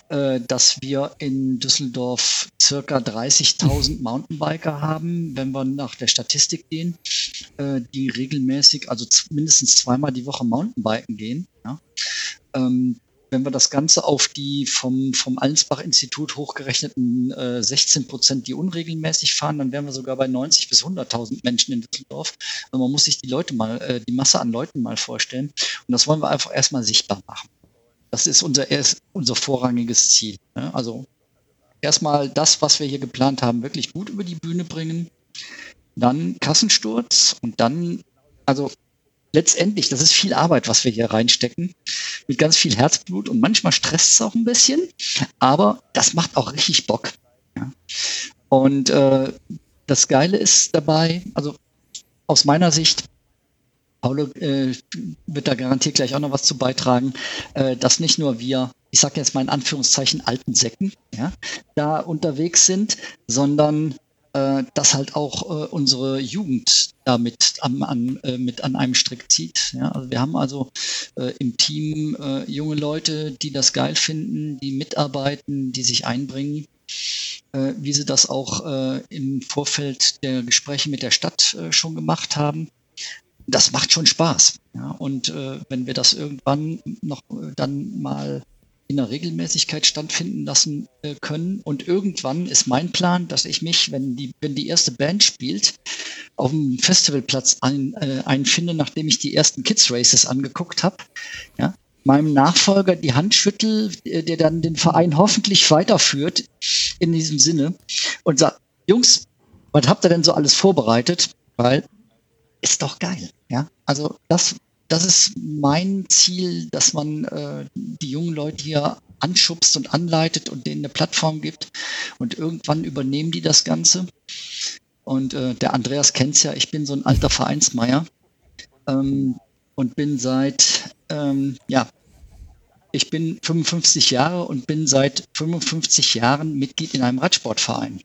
äh, dass wir in Düsseldorf circa 30.000 Mountainbiker haben, wenn wir nach der Statistik gehen, äh, die regelmäßig, also mindestens zweimal die Woche Mountainbiken gehen. Ja? Ähm, wenn wir das Ganze auf die vom, vom Allensbach-Institut hochgerechneten äh, 16 Prozent, die unregelmäßig fahren, dann wären wir sogar bei 90 bis 100.000 Menschen in Düsseldorf. Also man muss sich die Leute mal, äh, die Masse an Leuten mal vorstellen. Und das wollen wir einfach erstmal sichtbar machen. Das ist unser, erst, unser vorrangiges Ziel. Ne? Also erstmal das, was wir hier geplant haben, wirklich gut über die Bühne bringen. Dann Kassensturz und dann, also letztendlich, das ist viel Arbeit, was wir hier reinstecken, mit ganz viel Herzblut und manchmal stresst es auch ein bisschen, aber das macht auch richtig Bock. Ja. Und äh, das Geile ist dabei, also aus meiner Sicht, Paulo äh, wird da garantiert gleich auch noch was zu beitragen, äh, dass nicht nur wir, ich sage jetzt mal in Anführungszeichen alten Säcken, ja, da unterwegs sind, sondern äh, dass halt auch äh, unsere Jugend damit an, an, äh, mit an einem Strick zieht. Ja? Also wir haben also äh, im Team äh, junge Leute, die das geil finden, die mitarbeiten, die sich einbringen, äh, wie sie das auch im Vorfeld der Gespräche mit der Stadt schon gemacht haben. das macht schon Spaß. Ja, und äh, wenn wir das irgendwann noch äh, dann mal in der Regelmäßigkeit stattfinden lassen äh, können. Und irgendwann ist mein Plan, dass ich mich, wenn die, wenn die erste Band spielt, auf dem Festivalplatz ein, äh, einfinde, nachdem ich die ersten Kids Races angeguckt habe. Ja, meinem Nachfolger die Hand schüttel, äh, der dann den Verein hoffentlich weiterführt in diesem Sinne und sagt, Jungs, was habt ihr denn so alles vorbereitet? Weil ist doch geil. Ja, also das das ist mein Ziel, dass man äh, die jungen Leute hier anschubst und anleitet und denen eine Plattform gibt. Und irgendwann übernehmen die das Ganze. Und äh, der Andreas kennt's ja, ich bin so ein alter Vereinsmeier ähm, und bin seit, ähm, ja, ich bin 55 Jahre und bin seit 55 Jahren Mitglied in einem Radsportverein.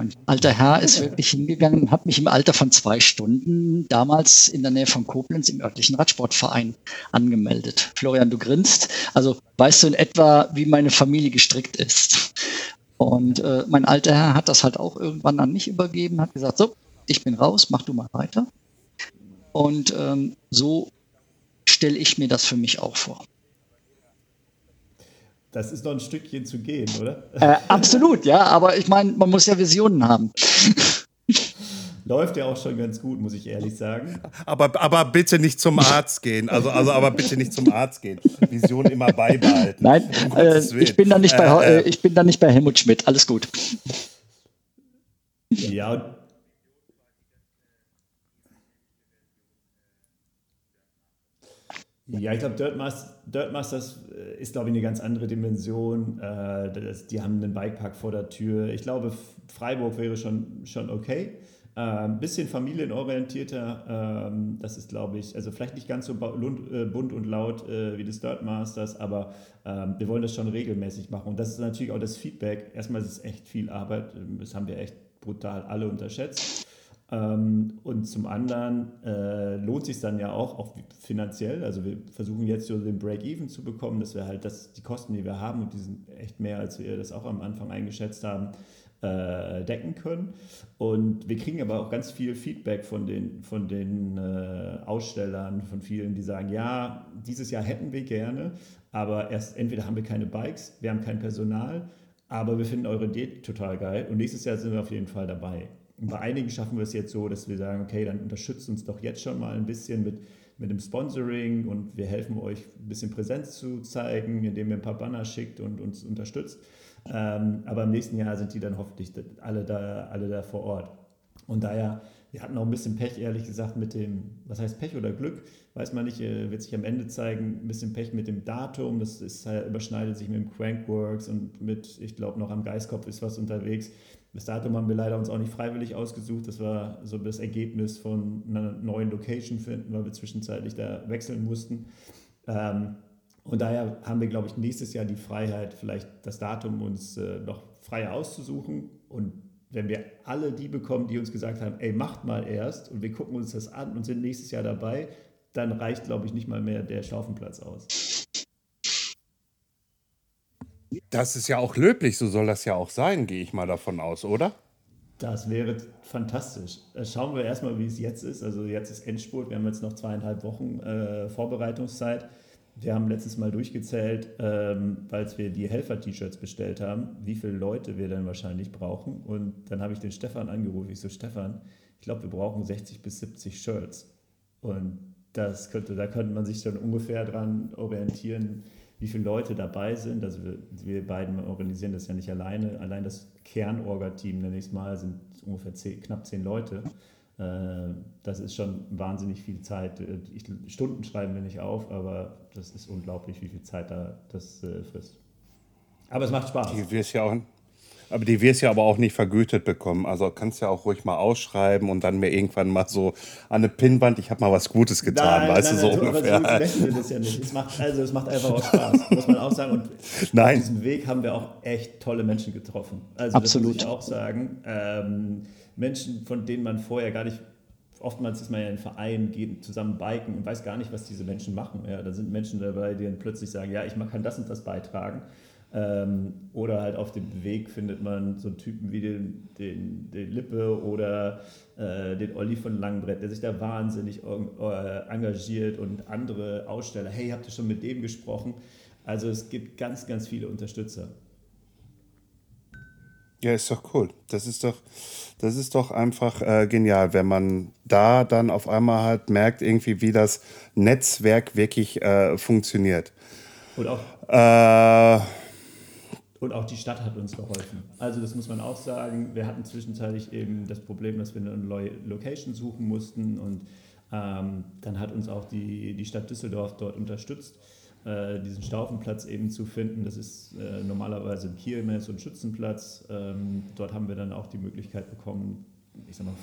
Mein alter Herr ist wirklich hingegangen und hat mich im Alter von zwei Stunden damals in der Nähe von Koblenz im örtlichen Radsportverein angemeldet. Florian, du grinst. Also weißt du in etwa, wie meine Familie gestrickt ist. Und äh, mein alter Herr hat das halt auch irgendwann an mich übergeben, hat gesagt, so, ich bin raus, mach du mal weiter. Und ähm, so stelle ich mir das für mich auch vor. Das ist noch ein Stückchen zu gehen, oder? Äh, absolut, ja, aber ich meine, man muss ja Visionen haben. Läuft ja auch schon ganz gut, muss ich ehrlich sagen. Aber, aber bitte nicht zum Arzt gehen. Also, also aber bitte nicht zum Arzt gehen. Vision immer beibehalten. Nein, äh, ich, bin da nicht bei, äh, äh, ich bin da nicht bei Helmut Schmidt. Alles gut. Ja, Ja, ich glaube, Dirt, Dirt, Masters äh, ist, glaube ich, eine ganz andere Dimension. Äh, die haben einen Bikepark vor der Tür. Ich glaube, Freiburg wäre schon, schon okay. Ein ähm, bisschen familienorientierter. Ähm, das ist, glaube ich, also vielleicht nicht ganz so äh, bunt und laut wie das Dirt Masters, aber ähm, wir wollen das schon regelmäßig machen. Und das ist natürlich auch das Feedback. Erstmal ist es echt viel Arbeit. Das haben wir echt brutal alle unterschätzt. Ähm, und zum anderen äh, lohnt sich dann ja auch, auch finanziell. Also wir versuchen jetzt so den Break-Even zu bekommen, dass wir halt das, die Kosten, die wir haben, und die sind echt mehr, als wir das auch am Anfang eingeschätzt haben, äh, decken können. Und wir kriegen aber auch ganz viel Feedback von den, von den äh, Ausstellern, von vielen, die sagen, ja, dieses Jahr hätten wir gerne, aber erst entweder haben wir keine Bikes, wir haben kein Personal, aber wir finden eure Idee total geil und nächstes Jahr sind wir auf jeden Fall dabei. Bei einigen schaffen wir es jetzt so, dass wir sagen, okay, dann unterstützt uns doch jetzt schon mal ein bisschen mit, mit dem Sponsoring und wir helfen euch ein bisschen Präsenz zu zeigen, indem ihr ein paar Banner schickt und uns unterstützt. Ähm, aber im nächsten Jahr sind die dann hoffentlich alle da, alle da vor Ort. Und daher, wir hatten auch ein bisschen Pech, ehrlich gesagt, mit dem, was heißt Pech oder Glück, weiß man nicht, äh, wird sich am Ende zeigen, ein bisschen Pech mit dem Datum, das ist, überschneidet sich mit dem Crankworks und mit, ich glaube, noch am Geistkopf ist was unterwegs. Bis dato haben wir leider uns auch nicht freiwillig ausgesucht. Das war so das Ergebnis von einer neuen Location finden, weil wir zwischenzeitlich da wechseln mussten. Ähm, und daher haben wir, glaube ich, nächstes Jahr die Freiheit, vielleicht das Datum uns äh, noch freier auszusuchen. Und wenn wir alle die bekommen, die uns gesagt haben, ey, macht mal erst und wir gucken uns das an und sind nächstes Jahr dabei, dann reicht, glaube ich, nicht mal mehr der Schlaufenplatz aus. Das ist ja auch löblich, so soll das ja auch sein, gehe ich mal davon aus, oder? Das wäre fantastisch. Äh, schauen wir erstmal, wie es jetzt ist. Also jetzt ist Endspurt, wir haben jetzt noch zweieinhalb Wochen äh, Vorbereitungszeit. Wir haben letztes Mal durchgezählt, ähm, als wir die Helfer-T-Shirts bestellt haben, wie viele Leute wir dann wahrscheinlich brauchen. Und dann habe ich den Stefan angerufen. Ich so, Stefan, ich glaube, wir brauchen 60 bis 70 Shirts. Und das könnte, da könnte man sich dann ungefähr dran orientieren, wie viele Leute dabei sind. Also wir, wir beiden organisieren das ja nicht alleine. Allein das Kernorga-Team, nenne ich es mal, sind ungefähr zehn, knapp zehn Leute. Äh, das ist schon wahnsinnig viel Zeit. Ich, Stunden schreiben wir nicht auf, aber das ist unglaublich, wie viel Zeit da das äh, frisst. Aber es macht Spaß. Die wirst ja auch, aber die wirst ja aber auch nicht vergütet bekommen. Also kannst ja auch ruhig mal ausschreiben und dann mir irgendwann mal so an eine Pinnwand, ich habe mal was Gutes getan, nein, weißt nein, du, so nein, ungefähr. Aber so das ja nicht. Es macht, also es macht einfach auch Spaß, muss man auch sagen. Und nein. auf diesem Weg haben wir auch echt tolle Menschen getroffen. Also Absolut. das muss ich auch sagen. Ähm, Menschen, von denen man vorher gar nicht oftmals ist man ja in Vereinen, geht zusammen biken und weiß gar nicht, was diese Menschen machen. Ja, da sind Menschen dabei, die dann plötzlich sagen, ja, ich kann das und das beitragen. Ähm, oder halt auf dem Weg findet man so Typen wie den, den, den Lippe oder äh, den Olli von Langbrett, der sich da wahnsinnig äh, engagiert und andere Aussteller, hey, habt ihr schon mit dem gesprochen? Also es gibt ganz, ganz viele Unterstützer. Ja, ist doch cool. Das ist doch, das ist doch einfach äh, genial, wenn man da dann auf einmal halt merkt, irgendwie, wie das Netzwerk wirklich äh, funktioniert. Und auch, Äh, und auch die Stadt hat uns geholfen. Also das muss man auch sagen. Wir hatten zwischenzeitlich eben das Problem, dass wir eine neue Location suchen mussten und ähm, dann hat uns auch die, die Stadt Düsseldorf dort unterstützt äh, diesen Staufenplatz eben zu finden. Das ist äh, normalerweise in Kiel mehr so ein Schützenplatz. Ähm, dort haben wir dann auch die Möglichkeit bekommen, ich sag mal,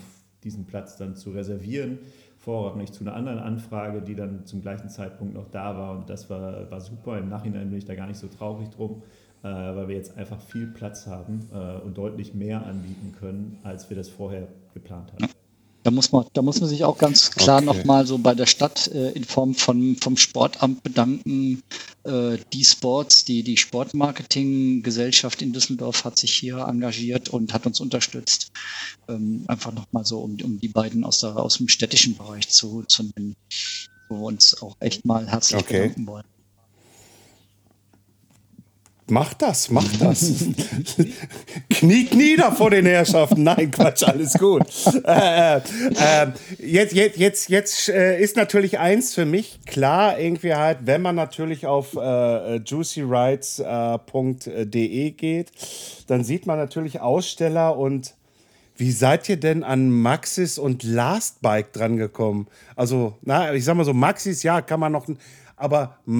diesen Platz dann zu reservieren, vorrangig zu einer anderen Anfrage, die dann zum gleichen Zeitpunkt noch da war. Und das war, war super. Im Nachhinein bin ich da gar nicht so traurig drum, weil wir jetzt einfach viel Platz haben äh, und deutlich mehr anbieten können, als wir das vorher geplant haben. Da muss man, da muss man sich auch ganz klar Okay. nochmal so bei der Stadt äh, in Form von, vom Sportamt bedanken. Äh, die Sports, die, die Sportmarketing-Gesellschaft in Düsseldorf hat sich hier engagiert und hat uns unterstützt. Ähm, einfach nochmal so, um, um die beiden aus, der, aus dem städtischen Bereich zu, zu nennen, wo wir uns auch echt mal herzlich Okay. bedanken wollen. Mach das, mach das. Kniet nieder vor den Herrschaften. Nein, Quatsch, alles gut. Äh, äh, äh, jetzt jetzt, jetzt, jetzt äh, ist natürlich eins für mich klar, irgendwie halt, wenn man natürlich auf äh, juicyrights.de geht, dann sieht man natürlich Aussteller und wie seid ihr denn an Maxis und Lastbike drangekommen? Also, na, ich sag mal so, Maxis, ja, kann man noch. Aber äh,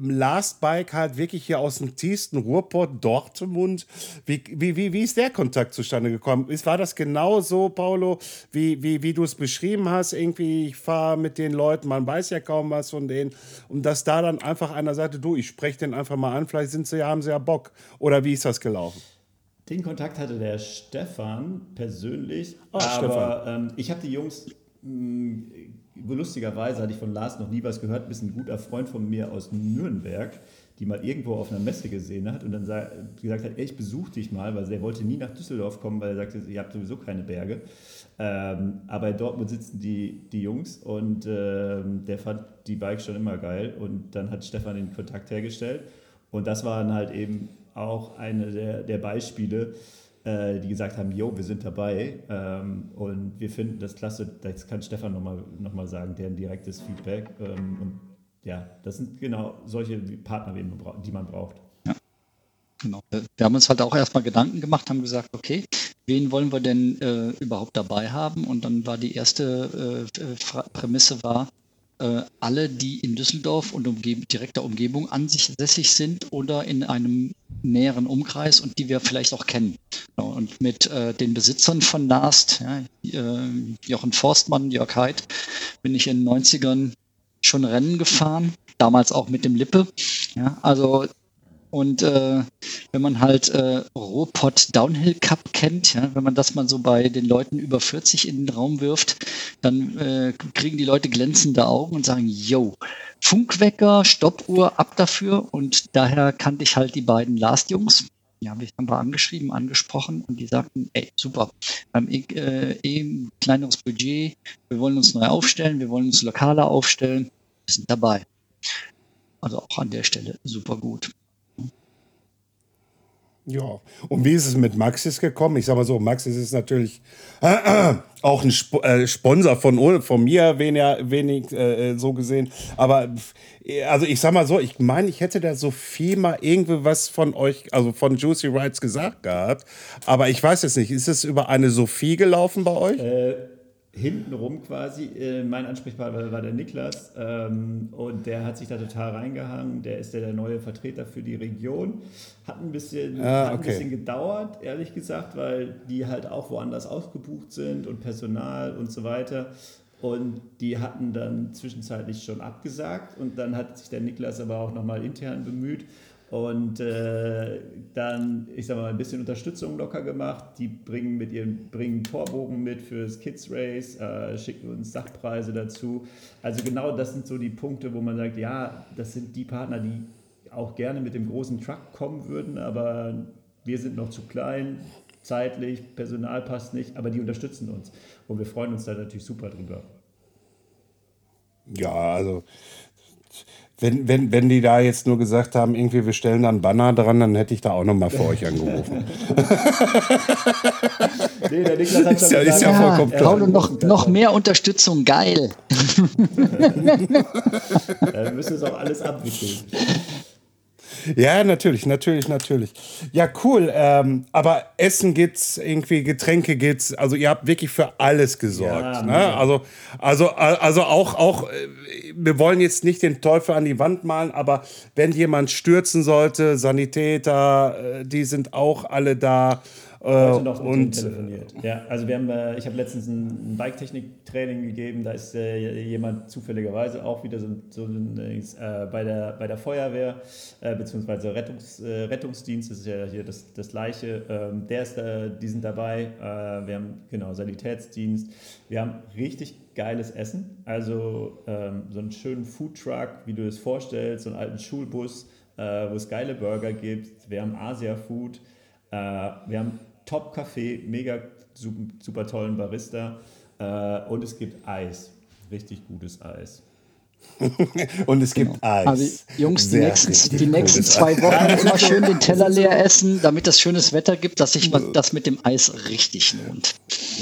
Lastbike halt wirklich hier aus dem tiefsten Ruhrport, Dortmund. Wie, wie, wie, wie ist der Kontakt zustande gekommen? Ist, war das genau so, Paulo, wie, wie, wie du es beschrieben hast? Irgendwie, ich fahre mit den Leuten, man weiß ja kaum was von denen. Und dass da dann einfach einer sagte, du, ich spreche den einfach mal an, vielleicht sind sie haben sie ja Bock. Oder wie ist das gelaufen? Den Kontakt hatte der Stefan persönlich, Ah, aber ähm, ich habe die Jungs, mh, lustigerweise hatte ich von Lars noch nie was gehört, bis ein guter Freund von mir aus Nürnberg, die mal irgendwo auf einer Messe gesehen hat und dann sa- gesagt hat, ey, ich besuche dich mal, weil er wollte nie nach Düsseldorf kommen, weil er sagte, ihr habt sowieso keine Berge. Ähm, aber in Dortmund sitzen die, die Jungs und ähm, der fand die Bikes schon immer geil und dann hat Stefan den Kontakt hergestellt und das waren halt eben auch eine der, der Beispiele, äh, die gesagt haben, jo, wir sind dabei ähm, und wir finden das klasse. Das kann Stefan nochmal noch mal sagen, deren direktes Feedback. Ähm, und ja, das sind genau solche Partner, die man braucht. Braucht. Genau. Wir haben uns halt auch erstmal Gedanken gemacht, haben gesagt, okay, wen wollen wir denn äh, überhaupt dabei haben? Und dann war die erste äh, äh, Prämisse war, äh, alle, die in Düsseldorf und umgeb direkter Umgebung ansässig sind oder in einem näheren Umkreis und die wir vielleicht auch kennen. Genau. Und mit äh, den Besitzern von Last, ja, äh, Jochen Forstmann, Jörg Heid, bin ich in den 90ern schon Rennen gefahren, damals auch mit dem Lippe. Ja, also und äh, wenn man halt äh, Robot Downhill Cup kennt, ja, wenn man das mal so bei den Leuten über 40 in den Raum wirft, dann äh, kriegen die Leute glänzende Augen und sagen, yo, Funkwecker, Stoppuhr, ab dafür. Und daher kannte ich halt die beiden Last-Jungs. Die habe ich ein paar angeschrieben, angesprochen und die sagten, ey, super, wir haben eh, äh, eh ein kleineres Budget, wir wollen uns neu aufstellen, wir wollen uns lokaler aufstellen, wir sind dabei. Also auch an der Stelle super gut. Ja, und wie ist es mit Maxis gekommen? Ich sag mal so, Maxis ist natürlich auch ein Sp äh, Sponsor von, von mir, weniger, wenig äh, so gesehen. Aber pf, also ich sag mal so, ich meine, ich hätte der Sophie mal irgendwie was von euch, also von Juicy Rights gesagt gehabt. Aber ich weiß jetzt nicht, ist es über eine Sophie gelaufen bei euch? Hintenrum quasi, äh, mein Ansprechpartner war der Niklas ähm, und der hat sich da total reingehangen. Der ist ja der neue Vertreter für die Region. Hat ein bisschen, Ah, hat ein okay. bisschen gedauert, ehrlich gesagt, weil die halt auch woanders ausgebucht sind und Personal und so weiter. Und die hatten dann zwischenzeitlich schon abgesagt und dann hat sich der Niklas aber auch nochmal intern bemüht und äh, dann, ich sag mal, ein bisschen Unterstützung locker gemacht. Die bringen mit ihren bringen Torbogen mit fürs Kids Race, äh, schicken uns Sachpreise dazu. Also genau das sind so die Punkte, wo man sagt, ja, das sind die Partner, die auch gerne mit dem großen Truck kommen würden, aber wir sind noch zu klein, zeitlich, Personal passt nicht, aber die unterstützen uns. Und wir freuen uns da natürlich super drüber. Ja, also wenn, wenn, wenn die da jetzt nur gesagt haben, irgendwie wir stellen da einen Banner dran, dann hätte ich da auch nochmal für euch angerufen. nee, der Niklas hat ist, ja, ist ja vollkommen klar. Paul, noch, noch mehr Unterstützung, geil. ja, wir müssen es auch alles abwickeln. Ja, natürlich, natürlich, natürlich. Ja, cool. Ähm, aber Essen geht's, irgendwie Getränke geht's. Also ihr habt wirklich für alles gesorgt. Ja, ne? mega. Also, also, also auch, auch. äh, Wir wollen jetzt nicht den Teufel an die Wand malen, aber wenn jemand stürzen sollte, Sanitäter, äh, die sind auch alle da. Äh, Heute noch mit und telefoniert. Ja, also wir haben, äh, ich habe letztens ein, Bike-Technik-Training gegeben, da ist äh, jemand zufälligerweise auch wieder so, so äh, bei, der, bei der Feuerwehr, äh, beziehungsweise Rettungs, äh, Rettungsdienst, das ist ja hier das, das Gleiche, ähm, der ist, äh, die sind dabei, äh, wir haben, genau, Sanitätsdienst, wir haben richtig geiles Essen, also ähm, so einen schönen Foodtruck, wie du es vorstellst, so einen alten Schulbus, äh, wo es geile Burger gibt, wir haben Asia-Food, äh, wir haben Top-Café, mega super, tollen Barista äh, und es gibt Eis, richtig gutes Eis. und es gibt Eis. Also Jungs, die Sehr nächsten, die nächsten zwei. Wochen immer schön den Teller leer essen, damit das schönes Wetter gibt, dass sich das mit dem Eis richtig lohnt.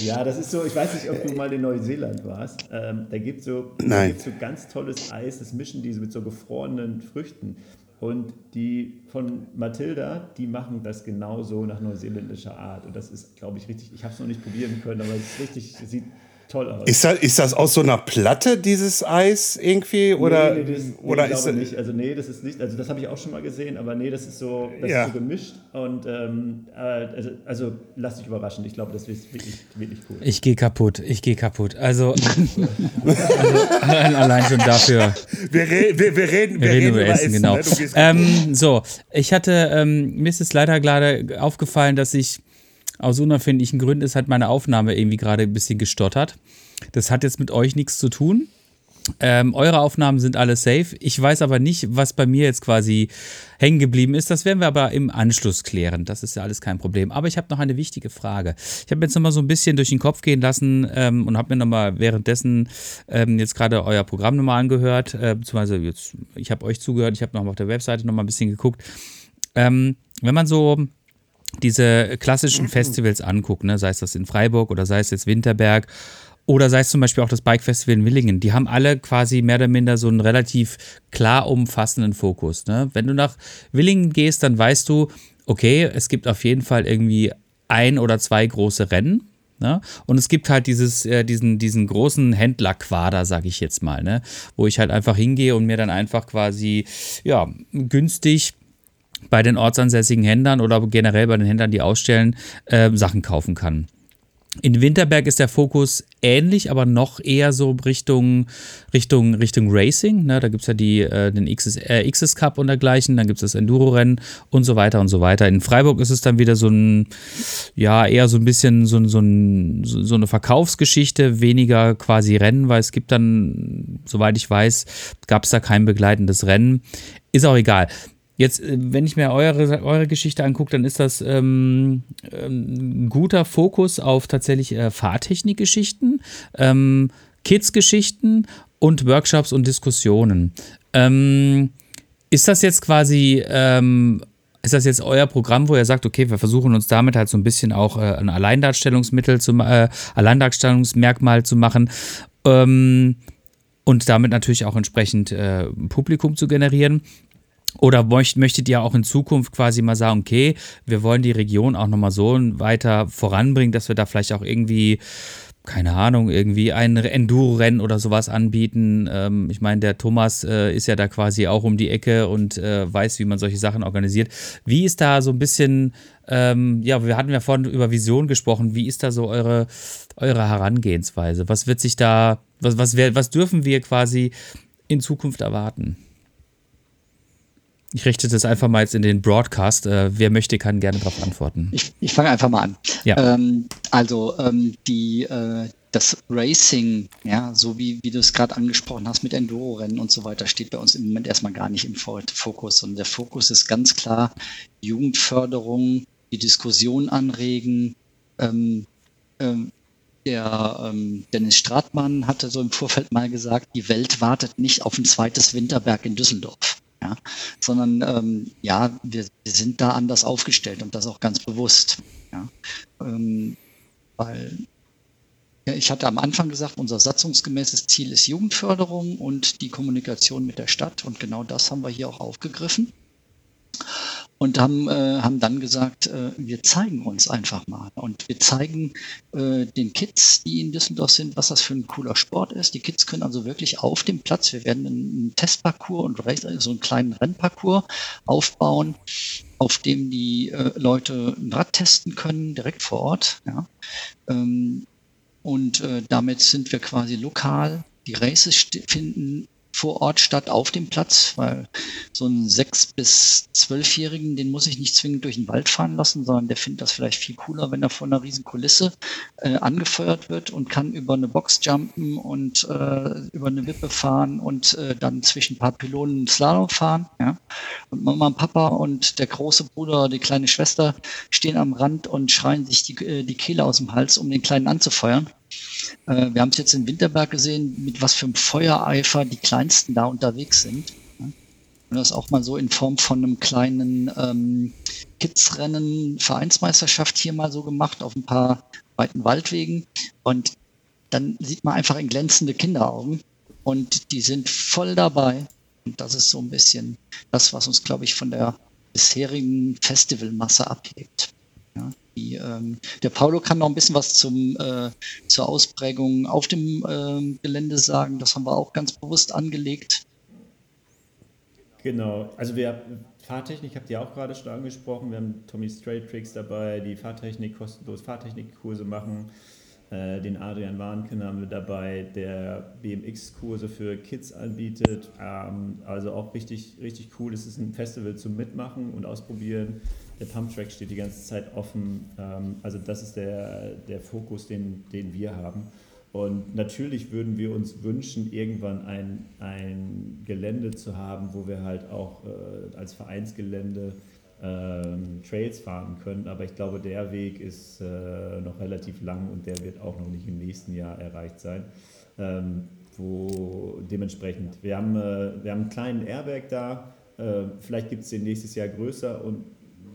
Ja, das ist so, ich weiß nicht, ob du mal in Neuseeland warst. Ähm, da gibt es so, so ganz tolles Eis, das mischen die mit so gefrorenen Früchten. Und die von Matilda, die machen das genauso nach neuseeländischer Art. Und das ist, glaube ich, richtig, ich habe es noch nicht probieren können, aber es ist richtig, sieht toll aus. Ist das, ist das aus so einer Platte, dieses Eis irgendwie? Oder, nee, nee, das, nee, oder ich ist glaube das, nicht. Also nee, das ist nicht. Also das habe ich auch schon mal gesehen, aber nee, das ist so, das Ja. ist so gemischt und ähm, äh, also, also lass dich überraschen. Ich glaube, das ist wirklich, wirklich cool. Ich gehe kaputt, ich gehe kaputt. Also, also allein, schon dafür. wir, re wir, wir reden, Wir reden über Essen, genau. ne? Ähm, so, ich hatte, ähm, mir ist es leider gerade aufgefallen, dass ich aus unerfindlichen Gründen ist halt meine Aufnahme irgendwie gerade ein bisschen gestottert. Das hat jetzt mit euch nichts zu tun. Ähm, eure Aufnahmen sind alle safe. Ich weiß aber nicht, was bei mir jetzt quasi hängen geblieben ist. Das werden wir aber im Anschluss klären. Das ist ja alles kein Problem. Aber ich habe noch eine wichtige Frage. Ich habe mir jetzt nochmal so ein bisschen durch den Kopf gehen lassen ähm, und habe mir nochmal währenddessen ähm, jetzt gerade euer Programm nochmal angehört. Äh, beziehungsweise jetzt, ich habe euch zugehört. Ich habe nochmal auf der Webseite nochmal ein bisschen geguckt. Ähm, wenn man so diese klassischen Festivals anguckt, ne, sei es das in Freiburg oder sei es jetzt Winterberg oder sei es zum Beispiel auch das Bike Festival in Willingen, die haben alle quasi mehr oder minder so einen relativ klar umfassenden Fokus. Ne? Wenn du nach Willingen gehst, dann weißt du, okay, es gibt auf jeden Fall irgendwie ein oder zwei große Rennen. Ne? Und es gibt halt dieses, äh, diesen, diesen großen Händlerquader, sage ich jetzt mal, ne? wo ich halt einfach hingehe und mir dann einfach quasi ja, günstig bei den ortsansässigen Händlern oder generell bei den Händlern, die ausstellen, äh, Sachen kaufen kann. In Winterberg ist der Fokus ähnlich, aber noch eher so Richtung, Richtung, Richtung Racing. Ne? Da gibt es ja die, äh, den XS, äh, XS Cup und dergleichen, dann gibt es das Enduro-Rennen und so weiter und so weiter. In Freiburg ist es dann wieder so ein, ja, eher so ein bisschen so, so, ein, so eine Verkaufsgeschichte, weniger quasi Rennen, weil es gibt dann, soweit ich weiß, gab es da kein begleitendes Rennen. Ist auch egal. Jetzt, äh, wenn ich mir eure, eure Geschichte angucke, dann ist das ähm, ähm, ein guter Fokus auf tatsächlich äh, Fahrtechnikgeschichten, ähm, Kids-Geschichten und Workshops und Diskussionen. Ähm, ist das jetzt quasi, ähm, ist das jetzt euer Programm, wo ihr sagt, okay, wir versuchen uns damit halt so ein bisschen auch äh, ein Alleindarstellungsmittel zu, ma- äh, Alleindarstellungsmerkmal zu machen ähm, und damit natürlich auch entsprechend äh, Publikum zu generieren? Oder möcht- möchtet ihr auch in Zukunft quasi mal sagen, okay, wir wollen die Region auch nochmal so weiter voranbringen, dass wir da vielleicht auch irgendwie, keine Ahnung, irgendwie ein Enduro-Rennen oder sowas anbieten? Ähm, ich meine, der Thomas äh, ist ja da quasi auch um die Ecke und äh, weiß, wie man solche Sachen organisiert. Wie ist da so ein bisschen, ähm, ja, wir hatten ja vorhin über Vision gesprochen, wie ist da so eure, eure Herangehensweise? Was wird sich da, was, was, was dürfen wir quasi in Zukunft erwarten? Ich richte das einfach mal jetzt in den Broadcast. Äh, wer möchte, kann gerne darauf antworten. Ich, ich fange einfach mal an. Ja. Ähm, also ähm, die, äh, das Racing, ja, so wie, wie du es gerade angesprochen hast mit Enduro-Rennen und so weiter, steht bei uns im Moment erstmal gar nicht im Fokus. Und der Fokus ist ganz klar Jugendförderung, die Diskussion anregen. Ähm, ähm, der ähm, Dennis Stratmann hatte so im Vorfeld mal gesagt, die Welt wartet nicht auf ein zweites Winterberg in Düsseldorf. Ja, sondern ähm, ja, wir, wir, sind da anders aufgestellt und das auch ganz bewusst. Ja, ähm, weil ja, ich hatte am Anfang gesagt, unser satzungsgemäßes Ziel ist Jugendförderung und die Kommunikation mit der Stadt und genau das haben wir hier auch aufgegriffen und haben, äh, haben dann gesagt, äh, wir zeigen uns einfach mal und wir zeigen äh, den Kids, die in Düsseldorf sind, was das für ein cooler Sport ist. Die Kids können also wirklich auf dem Platz, wir werden einen Testparcours und so einen kleinen Rennparcours aufbauen, auf dem die äh, Leute ein Rad testen können, direkt vor Ort. Ja. Ähm, und äh, damit sind wir quasi lokal. Die Races finden vor Ort statt auf dem Platz, weil so einen sechs bis zwölfjährigen, den muss ich nicht zwingend durch den Wald fahren lassen, sondern der findet das vielleicht viel cooler, wenn er von einer riesen Kulisse äh, angefeuert wird und kann über eine Box jumpen und äh, über eine Wippe fahren und äh, dann zwischen ein paar Pylonen Slalom fahren. Ja? Und Mama und Papa und der große Bruder, die kleine Schwester stehen am Rand und schreien sich die, äh, die Kehle aus dem Hals, um den Kleinen anzufeuern. Äh, wir haben es jetzt in Winterberg gesehen, mit was für einem Feuereifer die Kleinsten da unterwegs sind. Und das auch mal so in Form von einem kleinen ähm, Kidsrennen, Vereinsmeisterschaft hier mal so gemacht auf ein paar weiten Waldwegen. Und dann sieht man einfach in glänzende Kinderaugen und die sind voll dabei. Und das ist so ein bisschen das, was uns, glaube ich, von der bisherigen Festivalmasse abhebt. Ja, die, ähm, der Paulo kann noch ein bisschen was zum, äh, zur Ausprägung auf dem äh, Gelände sagen. Das haben wir auch ganz bewusst angelegt. Genau, also wir Fahrtechnik habt ihr auch gerade schon angesprochen. Wir haben Tommy Straight Tricks dabei, die Fahrtechnik kostenlos Fahrtechnikkurse machen. Äh, den Adrian Warnken haben wir dabei, der BMX-Kurse für Kids anbietet. Ähm, also auch richtig, richtig cool. Es ist ein Festival zum Mitmachen und Ausprobieren. Der Pumptrack steht die ganze Zeit offen. Ähm, also das ist der, der Fokus, den, den wir haben. Und natürlich würden wir uns wünschen, irgendwann ein, ein Gelände zu haben, wo wir halt auch äh, als Vereinsgelände ähm, Trails fahren können. Aber ich glaube, der Weg ist äh, noch relativ lang und der wird auch noch nicht im nächsten Jahr erreicht sein. Ähm, wo dementsprechend, wir haben, äh, wir haben einen kleinen Airbag da, äh, vielleicht gibt es den nächstes Jahr größer und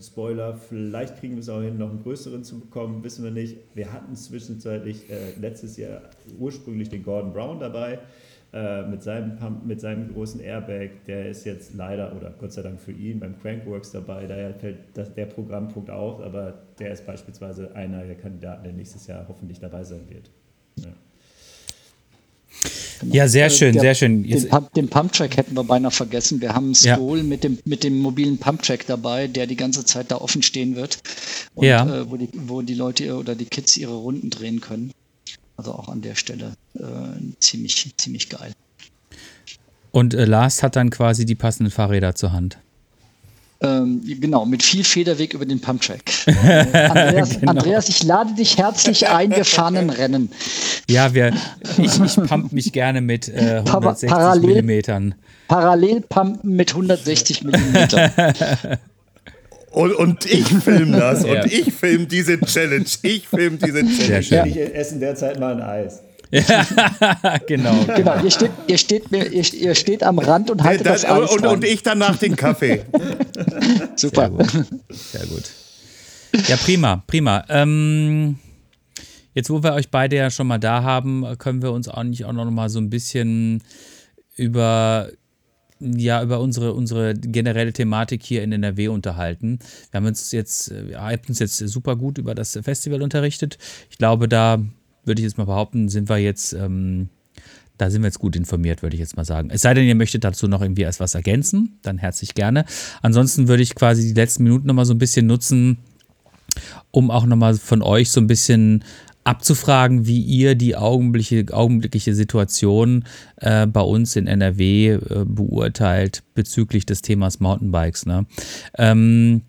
Spoiler, vielleicht kriegen wir es auch hin, noch einen größeren zu bekommen, wissen wir nicht. Wir hatten zwischenzeitlich äh, letztes Jahr ursprünglich den Gordon Brown dabei äh, mit, seinem Pump, mit seinem großen Airbag. Der ist jetzt leider, oder Gott sei Dank für ihn, beim Crankworks dabei. Daher fällt das, der Programmpunkt aus, aber der ist beispielsweise einer der Kandidaten, der nächstes Jahr hoffentlich dabei sein wird. Ja. Genau. Ja, sehr schön, der, sehr schön. Den, Pump, den Pumptrack hätten wir beinahe vergessen. Wir haben Skoll ja. mit, dem, mit dem mobilen Pumptrack dabei, der die ganze Zeit da offen stehen wird. Und ja. äh, wo, die, wo die Leute oder die Kids ihre Runden drehen können. Also auch an der Stelle äh, ziemlich, ziemlich geil. Und äh, Lars hat dann quasi die passenden Fahrräder zur Hand. Ähm, genau, mit viel Federweg über den Pumptrack. Äh, Andreas, genau. Andreas, ich lade dich herzlich ein, wir fahren ein Rennen. Ja, wir, ich, ich pump mich gerne mit äh, 160 Parallel, Millimetern. Parallel pumpen mit 160 Millimetern. Und, und ich filme das ja. und ich filme diese Challenge. Ich filme diese Challenge. Ja. Ich esse derzeit mal ein Eis. genau. Genau, ihr steht, ihr, steht, ihr, ihr steht am Rand und haltet das, das Eis und, und ich danach den Kaffee. Super. Sehr gut. Sehr gut. Ja, prima, prima. Ähm, jetzt, wo wir euch beide ja schon mal da haben, können wir uns eigentlich auch noch mal so ein bisschen über ja, über unsere, unsere generelle Thematik hier in NRW unterhalten. Wir haben uns jetzt, wir haben uns jetzt super gut über das Festival unterrichtet. Ich glaube, da würde ich jetzt mal behaupten, sind wir jetzt, ähm, da sind wir jetzt gut informiert, würde ich jetzt mal sagen. Es sei denn, ihr möchtet dazu noch irgendwie etwas ergänzen, dann herzlich gerne. Ansonsten würde ich quasi die letzten Minuten nochmal so ein bisschen nutzen, um auch nochmal von euch so ein bisschen abzufragen, wie ihr die augenblickliche, augenblickliche Situation äh, bei uns in NRW äh, beurteilt bezüglich des Themas Mountainbikes. Ne? Ähm,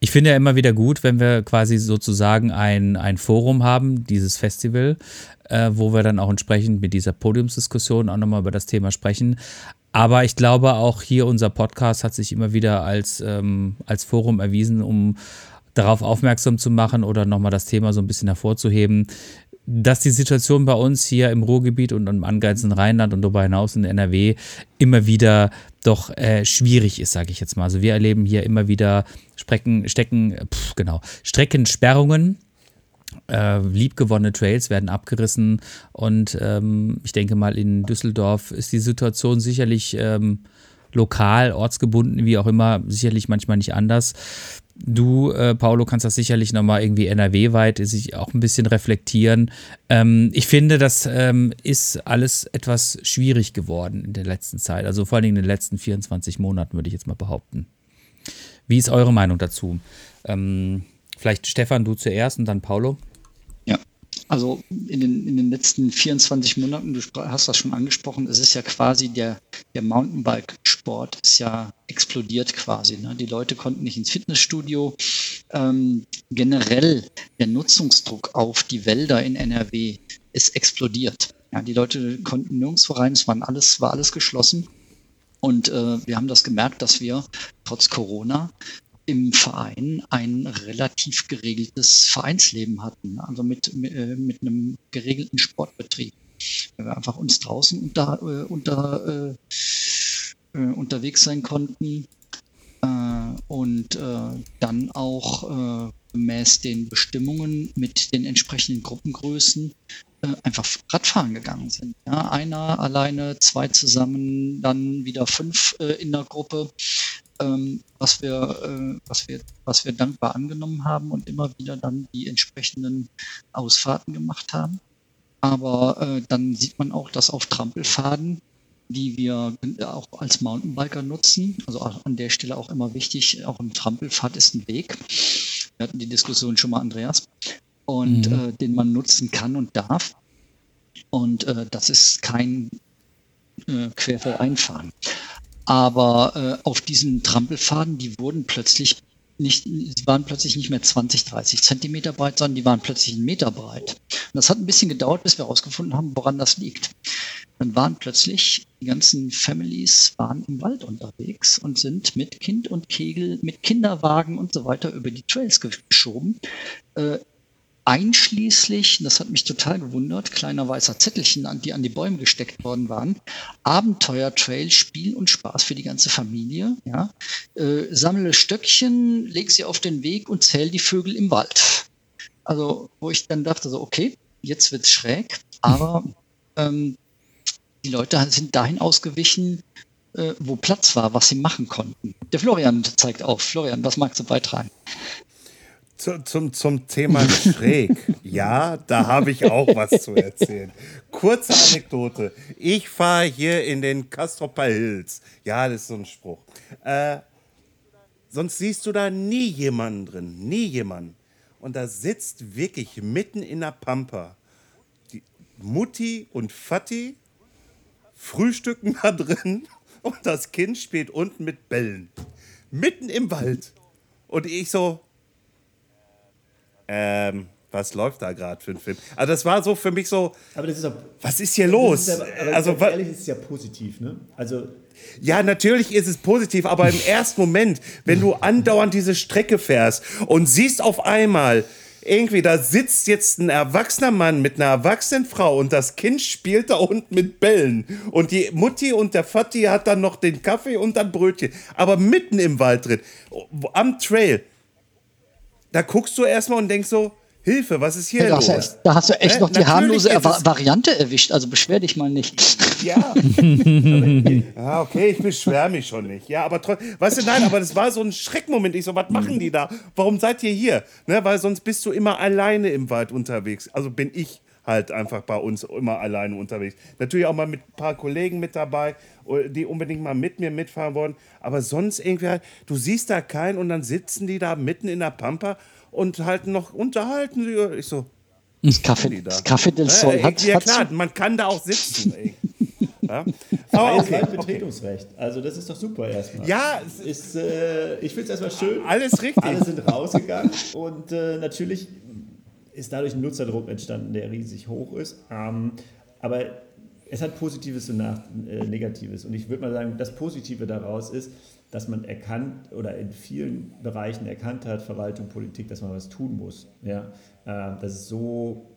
Ich finde ja immer wieder gut, wenn wir quasi sozusagen ein, ein Forum haben, dieses Festival, äh, wo wir dann auch entsprechend mit dieser Podiumsdiskussion auch nochmal über das Thema sprechen. Aber ich glaube, auch hier unser Podcast hat sich immer wieder als, ähm, als Forum erwiesen, um darauf aufmerksam zu machen oder nochmal das Thema so ein bisschen hervorzuheben, dass die Situation bei uns hier im Ruhrgebiet und im angrenzenden Rheinland und darüber hinaus in NRW immer wieder doch äh, schwierig ist, sage ich jetzt mal. Also wir erleben hier immer wieder Strecken, Stecken, pf, genau, Streckensperrungen. Äh, liebgewonnene Trails werden abgerissen und ähm, ich denke mal in Düsseldorf ist die Situation sicherlich ähm, lokal, ortsgebunden, wie auch immer, sicherlich manchmal nicht anders. Du, äh, Paolo, kannst das sicherlich nochmal irgendwie NRW-weit sich auch ein bisschen reflektieren. Ähm, ich finde, das ähm, ist alles etwas schwierig geworden in der letzten Zeit. Also vor allem in den letzten 24 Monaten, würde ich jetzt mal behaupten. Wie ist eure Meinung dazu? Ähm, vielleicht Stefan, du zuerst und dann Paolo. Also in den, in den letzten 24 Monaten, du hast das schon angesprochen, es ist ja quasi der, der Mountainbike-Sport ist ja explodiert quasi. Ne? Die Leute konnten nicht ins Fitnessstudio. Ähm, generell der Nutzungsdruck auf die Wälder in NRW ist explodiert. Ja, die Leute konnten nirgendwo rein, es waren alles, war alles geschlossen. Und äh, wir haben das gemerkt, dass wir trotz Corona im Verein ein relativ geregeltes Vereinsleben hatten, also mit, mit, äh, einem geregelten Sportbetrieb. Weil wir einfach uns draußen unter, äh, unter, äh, äh, unterwegs sein konnten äh, und äh, dann auch gemäß den Bestimmungen mit den entsprechenden Gruppengrößen einfach Radfahren gegangen sind. Ja, einer alleine, zwei zusammen, dann wieder fünf in der Gruppe ähm, was, wir, äh, was, wir, was wir dankbar angenommen haben und immer wieder dann die entsprechenden Ausfahrten gemacht haben. Aber äh, dann sieht man auch, dass auf Trampelfaden, die wir auch als Mountainbiker nutzen, also an der Stelle auch immer wichtig, auch ein Trampelpfad ist ein Weg. Wir hatten die Diskussion schon mal, Andreas, und mhm. äh, den man nutzen kann und darf. Und äh, das ist kein äh, Querfeldeinfahren. Aber äh, auf diesen Trampelfaden, die wurden plötzlich nicht, sie waren plötzlich nicht mehr 20, 30 Zentimeter breit, sondern die waren plötzlich einen Meter breit. Und das hat ein bisschen gedauert, bis wir herausgefunden haben, woran das liegt. Dann waren plötzlich die ganzen Families waren im Wald unterwegs und sind mit Kind und Kegel, mit Kinderwagen und so weiter über die Trails geschoben. Äh, einschließlich, das hat mich total gewundert, kleiner weißer Zettelchen, an die an die Bäume gesteckt worden waren, Abenteuer-Trail, Spiel und Spaß für die ganze Familie. Ja. Äh, sammle Stöckchen, leg sie auf den Weg und zähl die Vögel im Wald. Also, wo ich dann dachte, so, okay, jetzt wird's schräg, aber ähm, die Leute sind dahin ausgewichen, äh, wo Platz war, was sie machen konnten. Der Florian zeigt auf. Florian, was magst du beitragen? Zu, zum, zum Thema schräg. Ja, da habe ich auch was zu erzählen. Kurze Anekdote. Ich fahre hier in den Castropper Hills. Ja, das ist so ein Spruch. Äh, sonst siehst du da nie jemanden drin. Nie jemanden. Und da sitzt wirklich mitten in der Pampa die Mutti und Vati frühstücken da drin und das Kind spielt unten mit Bällen. Mitten im Wald. Und ich so, ähm, was läuft da gerade für ein Film? Also das war so für mich so, aber das ist auch, was ist hier los? Ist ja, also ehrlich ist es ja positiv, ne? Also ja, natürlich ist es positiv, aber im ersten Moment, wenn du andauernd diese Strecke fährst und siehst auf einmal, irgendwie, da sitzt jetzt ein erwachsener Mann mit einer erwachsenen Frau und das Kind spielt da unten mit Bällen. Und die Mutti und der Vati hat dann noch den Kaffee und dann Brötchen. Aber mitten im Wald drin, am Trail da guckst du erstmal und denkst so, Hilfe, was ist hier ja, los? Hast, da hast du echt äh, noch die harmlose Variante erwischt, also beschwer dich mal nicht. Ja. ja, okay, ich beschwer mich schon nicht. Ja, aber trotzdem, weißt du, nein, aber das war so ein Schreckmoment. Ich so, was machen die da? Warum seid ihr hier? Ne, weil sonst bist du immer alleine im Wald unterwegs. Also bin ich halt einfach bei uns immer alleine unterwegs. Natürlich auch mal mit ein paar Kollegen mit dabei, die unbedingt mal mit mir mitfahren wollen. Aber sonst irgendwie halt, du siehst da keinen und dann sitzen die da mitten in der Pampa und halten noch unterhalten. Ich so, das Kaffee, das Kaffee del Sol hat, Ja klar, man kann da auch sitzen. Ja? Freies okay, Landbetretungsrecht. Also das ist doch super erstmal. Ja, ist, äh, ich finde es erstmal schön. Alles richtig. Alle sind rausgegangen und äh, natürlich ist dadurch ein Nutzerdruck entstanden, der riesig hoch ist. Ähm, aber es hat Positives und nach, äh, Negatives. Und ich würde mal sagen, das Positive daraus ist, dass man erkannt oder in vielen Bereichen erkannt hat, Verwaltung, Politik, dass man was tun muss. Ja? Äh, das ist so,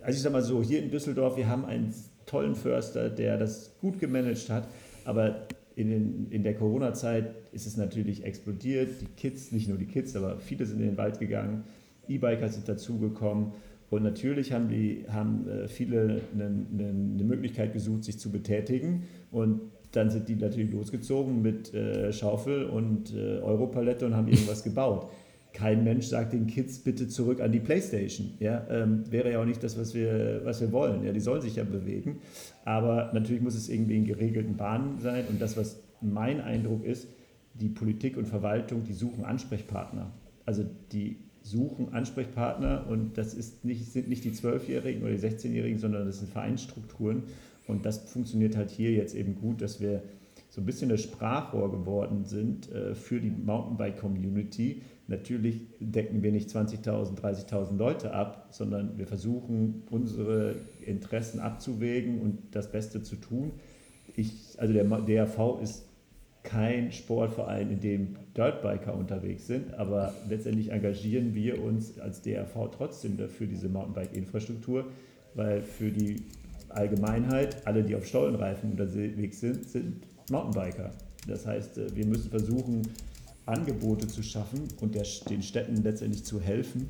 also ich sage mal so, hier in Düsseldorf, wir haben einen tollen Förster, der das gut gemanagt hat, aber in, den, in der Corona-Zeit ist es natürlich explodiert. Die Kids, nicht nur die Kids, aber viele sind in den Wald gegangen. E-Biker sind dazugekommen. Und natürlich haben, die, haben äh, viele eine, eine, Möglichkeit gesucht, sich zu betätigen. Und dann sind die natürlich losgezogen mit äh, Schaufel und äh, Europalette und haben irgendwas gebaut. Kein Mensch sagt den Kids bitte zurück an die Playstation. Ja, ähm, wäre ja auch nicht das, was wir, was wir wollen. Ja, die sollen sich ja bewegen. Aber natürlich muss es irgendwie in geregelten Bahnen sein. Und das, was mein Eindruck ist, die Politik und Verwaltung, die suchen Ansprechpartner. Also die suchen Ansprechpartner und das ist nicht, sind nicht die 12-Jährigen oder die 16-Jährigen, sondern das sind Vereinsstrukturen. Und das funktioniert halt hier jetzt eben gut, dass wir so ein bisschen das Sprachrohr geworden sind äh, für die Mountainbike-Community. Natürlich decken wir nicht 20.000, 30.000 Leute ab, sondern wir versuchen, unsere Interessen abzuwägen und das Beste zu tun. Ich, also der DRV ist kein Sportverein, in dem Dirtbiker unterwegs sind, aber letztendlich engagieren wir uns als DRV trotzdem dafür, diese Mountainbike-Infrastruktur, weil für die Allgemeinheit, alle, die auf Stollenreifen unterwegs sind, sind Mountainbiker. Das heißt, äh, wir müssen versuchen, Angebote zu schaffen und der, den Städten letztendlich zu helfen,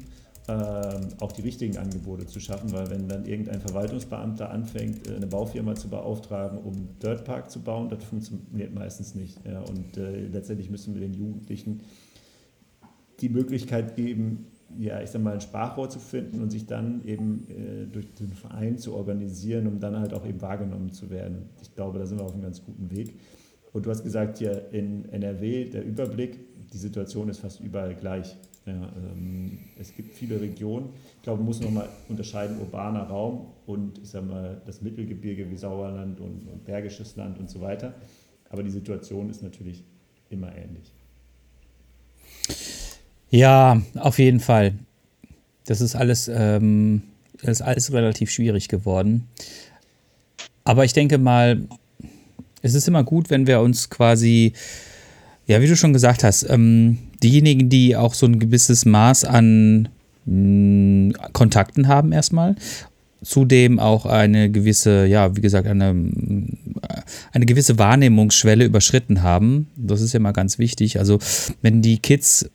auch die richtigen Angebote zu schaffen, weil wenn dann irgendein Verwaltungsbeamter anfängt, äh, eine Baufirma zu beauftragen, um Dirtpark zu bauen, das funktioniert meistens nicht. Ja, und äh, letztendlich müssen wir den Jugendlichen die Möglichkeit geben, ja, ich sag mal, ein Sprachrohr zu finden und sich dann eben äh, durch den Verein zu organisieren, um dann halt auch eben wahrgenommen zu werden. Ich glaube, da sind wir auf einem ganz guten Weg. Und du hast gesagt, hier in NRW, der Überblick, die Situation ist fast überall gleich. Ja, ähm, es gibt viele Regionen. Ich glaube, man muss nochmal unterscheiden, urbaner Raum und ich sag mal, das Mittelgebirge wie Sauerland und, und Bergisches Land und so weiter. Aber die Situation ist natürlich immer ähnlich. Ja, auf jeden Fall. Das ist alles, ähm, das ist alles relativ schwierig geworden. Aber ich denke mal, es ist immer gut, wenn wir uns quasi, ja, wie du schon gesagt hast, ähm, diejenigen, die auch so ein gewisses Maß an mh, mm, Kontakten haben erstmal zudem auch eine gewisse, ja, wie gesagt, eine, eine gewisse Wahrnehmungsschwelle überschritten haben. Das ist ja mal ganz wichtig. Also, wenn die Kids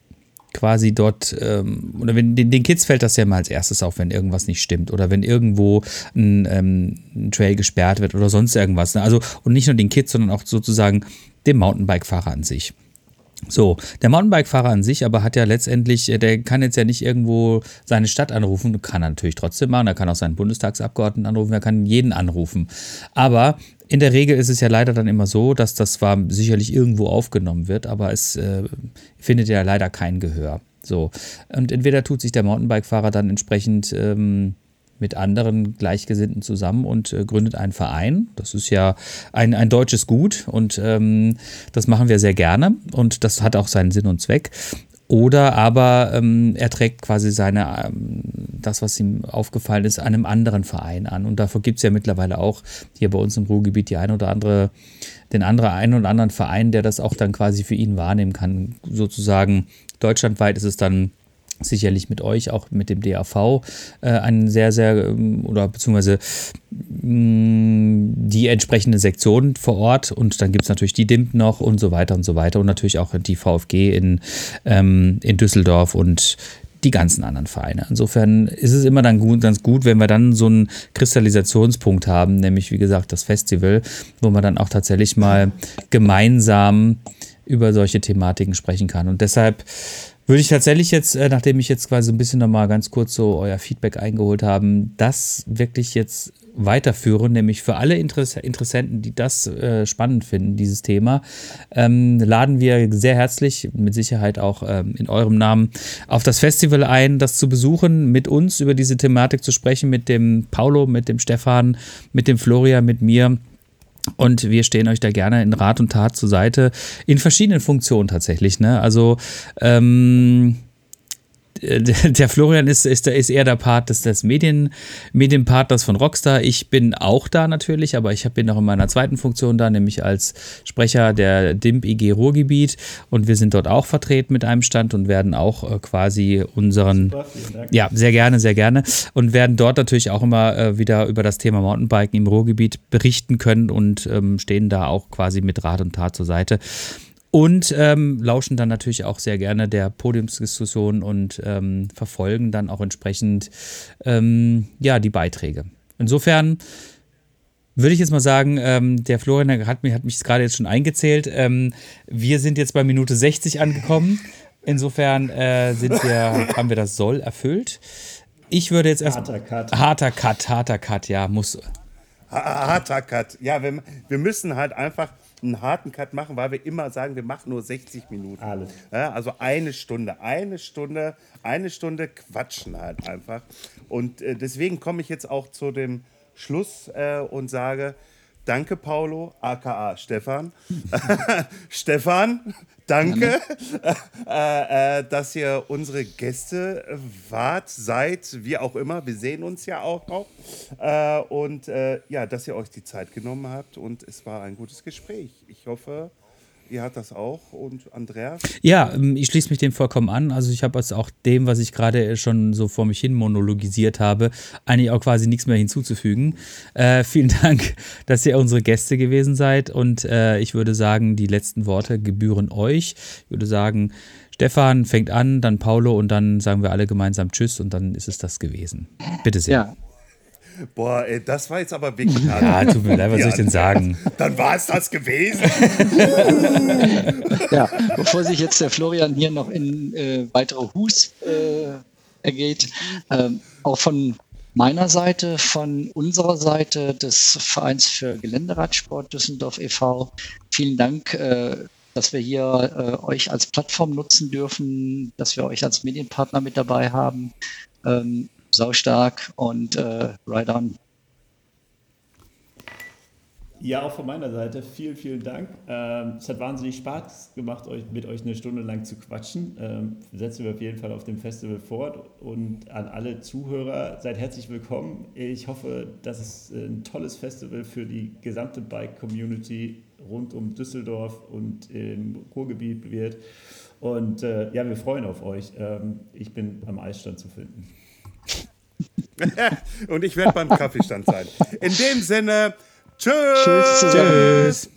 quasi dort, ähm, oder wenn den, den, Kids fällt das ja mal als erstes auf, wenn irgendwas nicht stimmt oder wenn irgendwo ein, ähm, ein Trail gesperrt wird oder sonst irgendwas. Ne? Also, und nicht nur den Kids, sondern auch sozusagen dem Mountainbike-Fahrer an sich. So, der Mountainbike-Fahrer an sich aber hat ja letztendlich, äh, der kann jetzt ja nicht irgendwo seine Stadt anrufen, kann er natürlich trotzdem machen, er kann auch seinen Bundestagsabgeordneten anrufen, er kann jeden anrufen. Aber in der Regel ist es ja leider dann immer so, dass das zwar sicherlich irgendwo aufgenommen wird, aber es äh, findet ja leider kein Gehör. So. Und entweder tut sich der Mountainbike-Fahrer dann entsprechend ähm, mit anderen Gleichgesinnten zusammen und äh, gründet einen Verein. Das ist ja ein, ein deutsches Gut und ähm, das machen wir sehr gerne und das hat auch seinen Sinn und Zweck. Oder aber ähm, er trägt quasi seine, ähm, das, was ihm aufgefallen ist, einem anderen Verein an. Und davor gibt es ja mittlerweile auch hier bei uns im Ruhrgebiet die ein oder andere, den anderen, einen oder anderen Verein, der das auch dann quasi für ihn wahrnehmen kann. Sozusagen deutschlandweit ist es dann sicherlich mit euch, auch mit dem DAV, äh, einen sehr, sehr, ähm, oder beziehungsweise mh, mm, die entsprechende Sektion vor Ort und dann gibt es natürlich die DIMP noch und so weiter und so weiter und natürlich auch die VfG in, ähm, in Düsseldorf und die ganzen anderen Vereine. Insofern ist es immer dann gut, ganz gut, wenn wir dann so einen Kristallisationspunkt haben, nämlich wie gesagt das Festival, wo man dann auch tatsächlich mal gemeinsam über solche Thematiken sprechen kann. Und deshalb würde ich tatsächlich jetzt, äh, nachdem ich jetzt quasi ein bisschen nochmal ganz kurz so euer Feedback eingeholt haben, das wirklich jetzt weiterführen, nämlich für alle Interess Interessenten, die das äh, spannend finden, dieses Thema, ähm, laden wir sehr herzlich, mit Sicherheit auch ähm, in eurem Namen, auf das Festival ein, das zu besuchen, mit uns über diese Thematik zu sprechen, mit dem Paulo, mit dem Stefan, mit dem Florian, mit mir Und wir stehen euch da gerne in Rat und Tat zur Seite, in verschiedenen Funktionen tatsächlich. Ne? Also ähm, der Florian ist, ist, ist eher der Part des, des Medien, Medienpartners von Rockstar. Ich bin auch da natürlich, aber ich bin noch in meiner zweiten Funktion da, nämlich als Sprecher der DIMP IG Ruhrgebiet. Und wir sind dort auch vertreten mit einem Stand und werden auch äh, quasi unseren. Super, ja, sehr gerne, sehr gerne. Und werden dort natürlich auch immer äh, wieder über das Thema Mountainbiken im Ruhrgebiet berichten können und ähm, stehen da auch quasi mit Rat und Tat zur Seite und ähm, lauschen dann natürlich auch sehr gerne der Podiumsdiskussion und ähm, verfolgen dann auch entsprechend ähm, ja, die Beiträge. Insofern würde ich jetzt mal sagen, ähm, der Florian hat mich, hat mich gerade jetzt schon eingezählt. Ähm, wir sind jetzt bei Minute 60 angekommen. Insofern äh, sind wir, haben wir das Soll erfüllt. Ich würde jetzt erst. Harter Cut. Harter Cut, harter Cut, ja, muss. Harter Cut. Ja, wir, wir müssen halt einfach einen harten Cut machen, weil wir immer sagen, wir machen nur 60 Minuten. Alles. Ja, also eine Stunde, eine Stunde, eine Stunde quatschen halt einfach. Und äh, deswegen komme ich jetzt auch zu dem Schluss äh, und sage, danke Paulo, aka Stefan. Stefan, danke, äh, äh, dass ihr unsere Gäste wart, seid, wie auch immer. Wir sehen uns ja auch noch. Äh, und äh, ja, dass ihr euch die Zeit genommen habt und es war ein gutes Gespräch. Ich hoffe, Ihr hat das auch und Andreas? Ja, ähm, ich schließe mich dem vollkommen an. Also ich habe jetzt auch dem, was ich gerade schon so vor mich hin monologisiert habe, eigentlich auch quasi nichts mehr hinzuzufügen. Äh, vielen Dank, dass ihr unsere Gäste gewesen seid und äh, ich würde sagen, die letzten Worte gebühren euch. Ich würde sagen, Stefan fängt an, dann Paulo und dann sagen wir alle gemeinsam Tschüss und dann ist es das gewesen. Bitte sehr. Ja, Boah, ey, das war jetzt aber wirklich. Ja, tut mir leid, was soll ich denn sagen? Dann war es das gewesen. ja, bevor sich jetzt der Florian hier noch in äh, weitere Hus äh, ergeht, ähm, auch von meiner Seite, von unserer Seite des Vereins für Geländeradsport Düsseldorf e.V. Vielen Dank, äh, dass wir hier äh, euch als Plattform nutzen dürfen, dass wir euch als Medienpartner mit dabei haben. Ähm, saustark und äh, right on. Ja, auch von meiner Seite vielen, vielen Dank. Ähm, es hat wahnsinnig Spaß gemacht, euch, mit euch eine Stunde lang zu quatschen. Ähm, setzen wir auf jeden Fall auf dem Festival fort. Und an alle Zuhörer, seid herzlich willkommen. Ich hoffe, dass es ein tolles Festival für die gesamte Bike-Community rund um Düsseldorf und im Ruhrgebiet wird. Und äh, ja, wir freuen auf euch. Ähm, ich bin am Eisstand zu finden. und ich werde beim Kaffeestand sein. In dem Sinne, tschüss. Tschüss. Tschüss.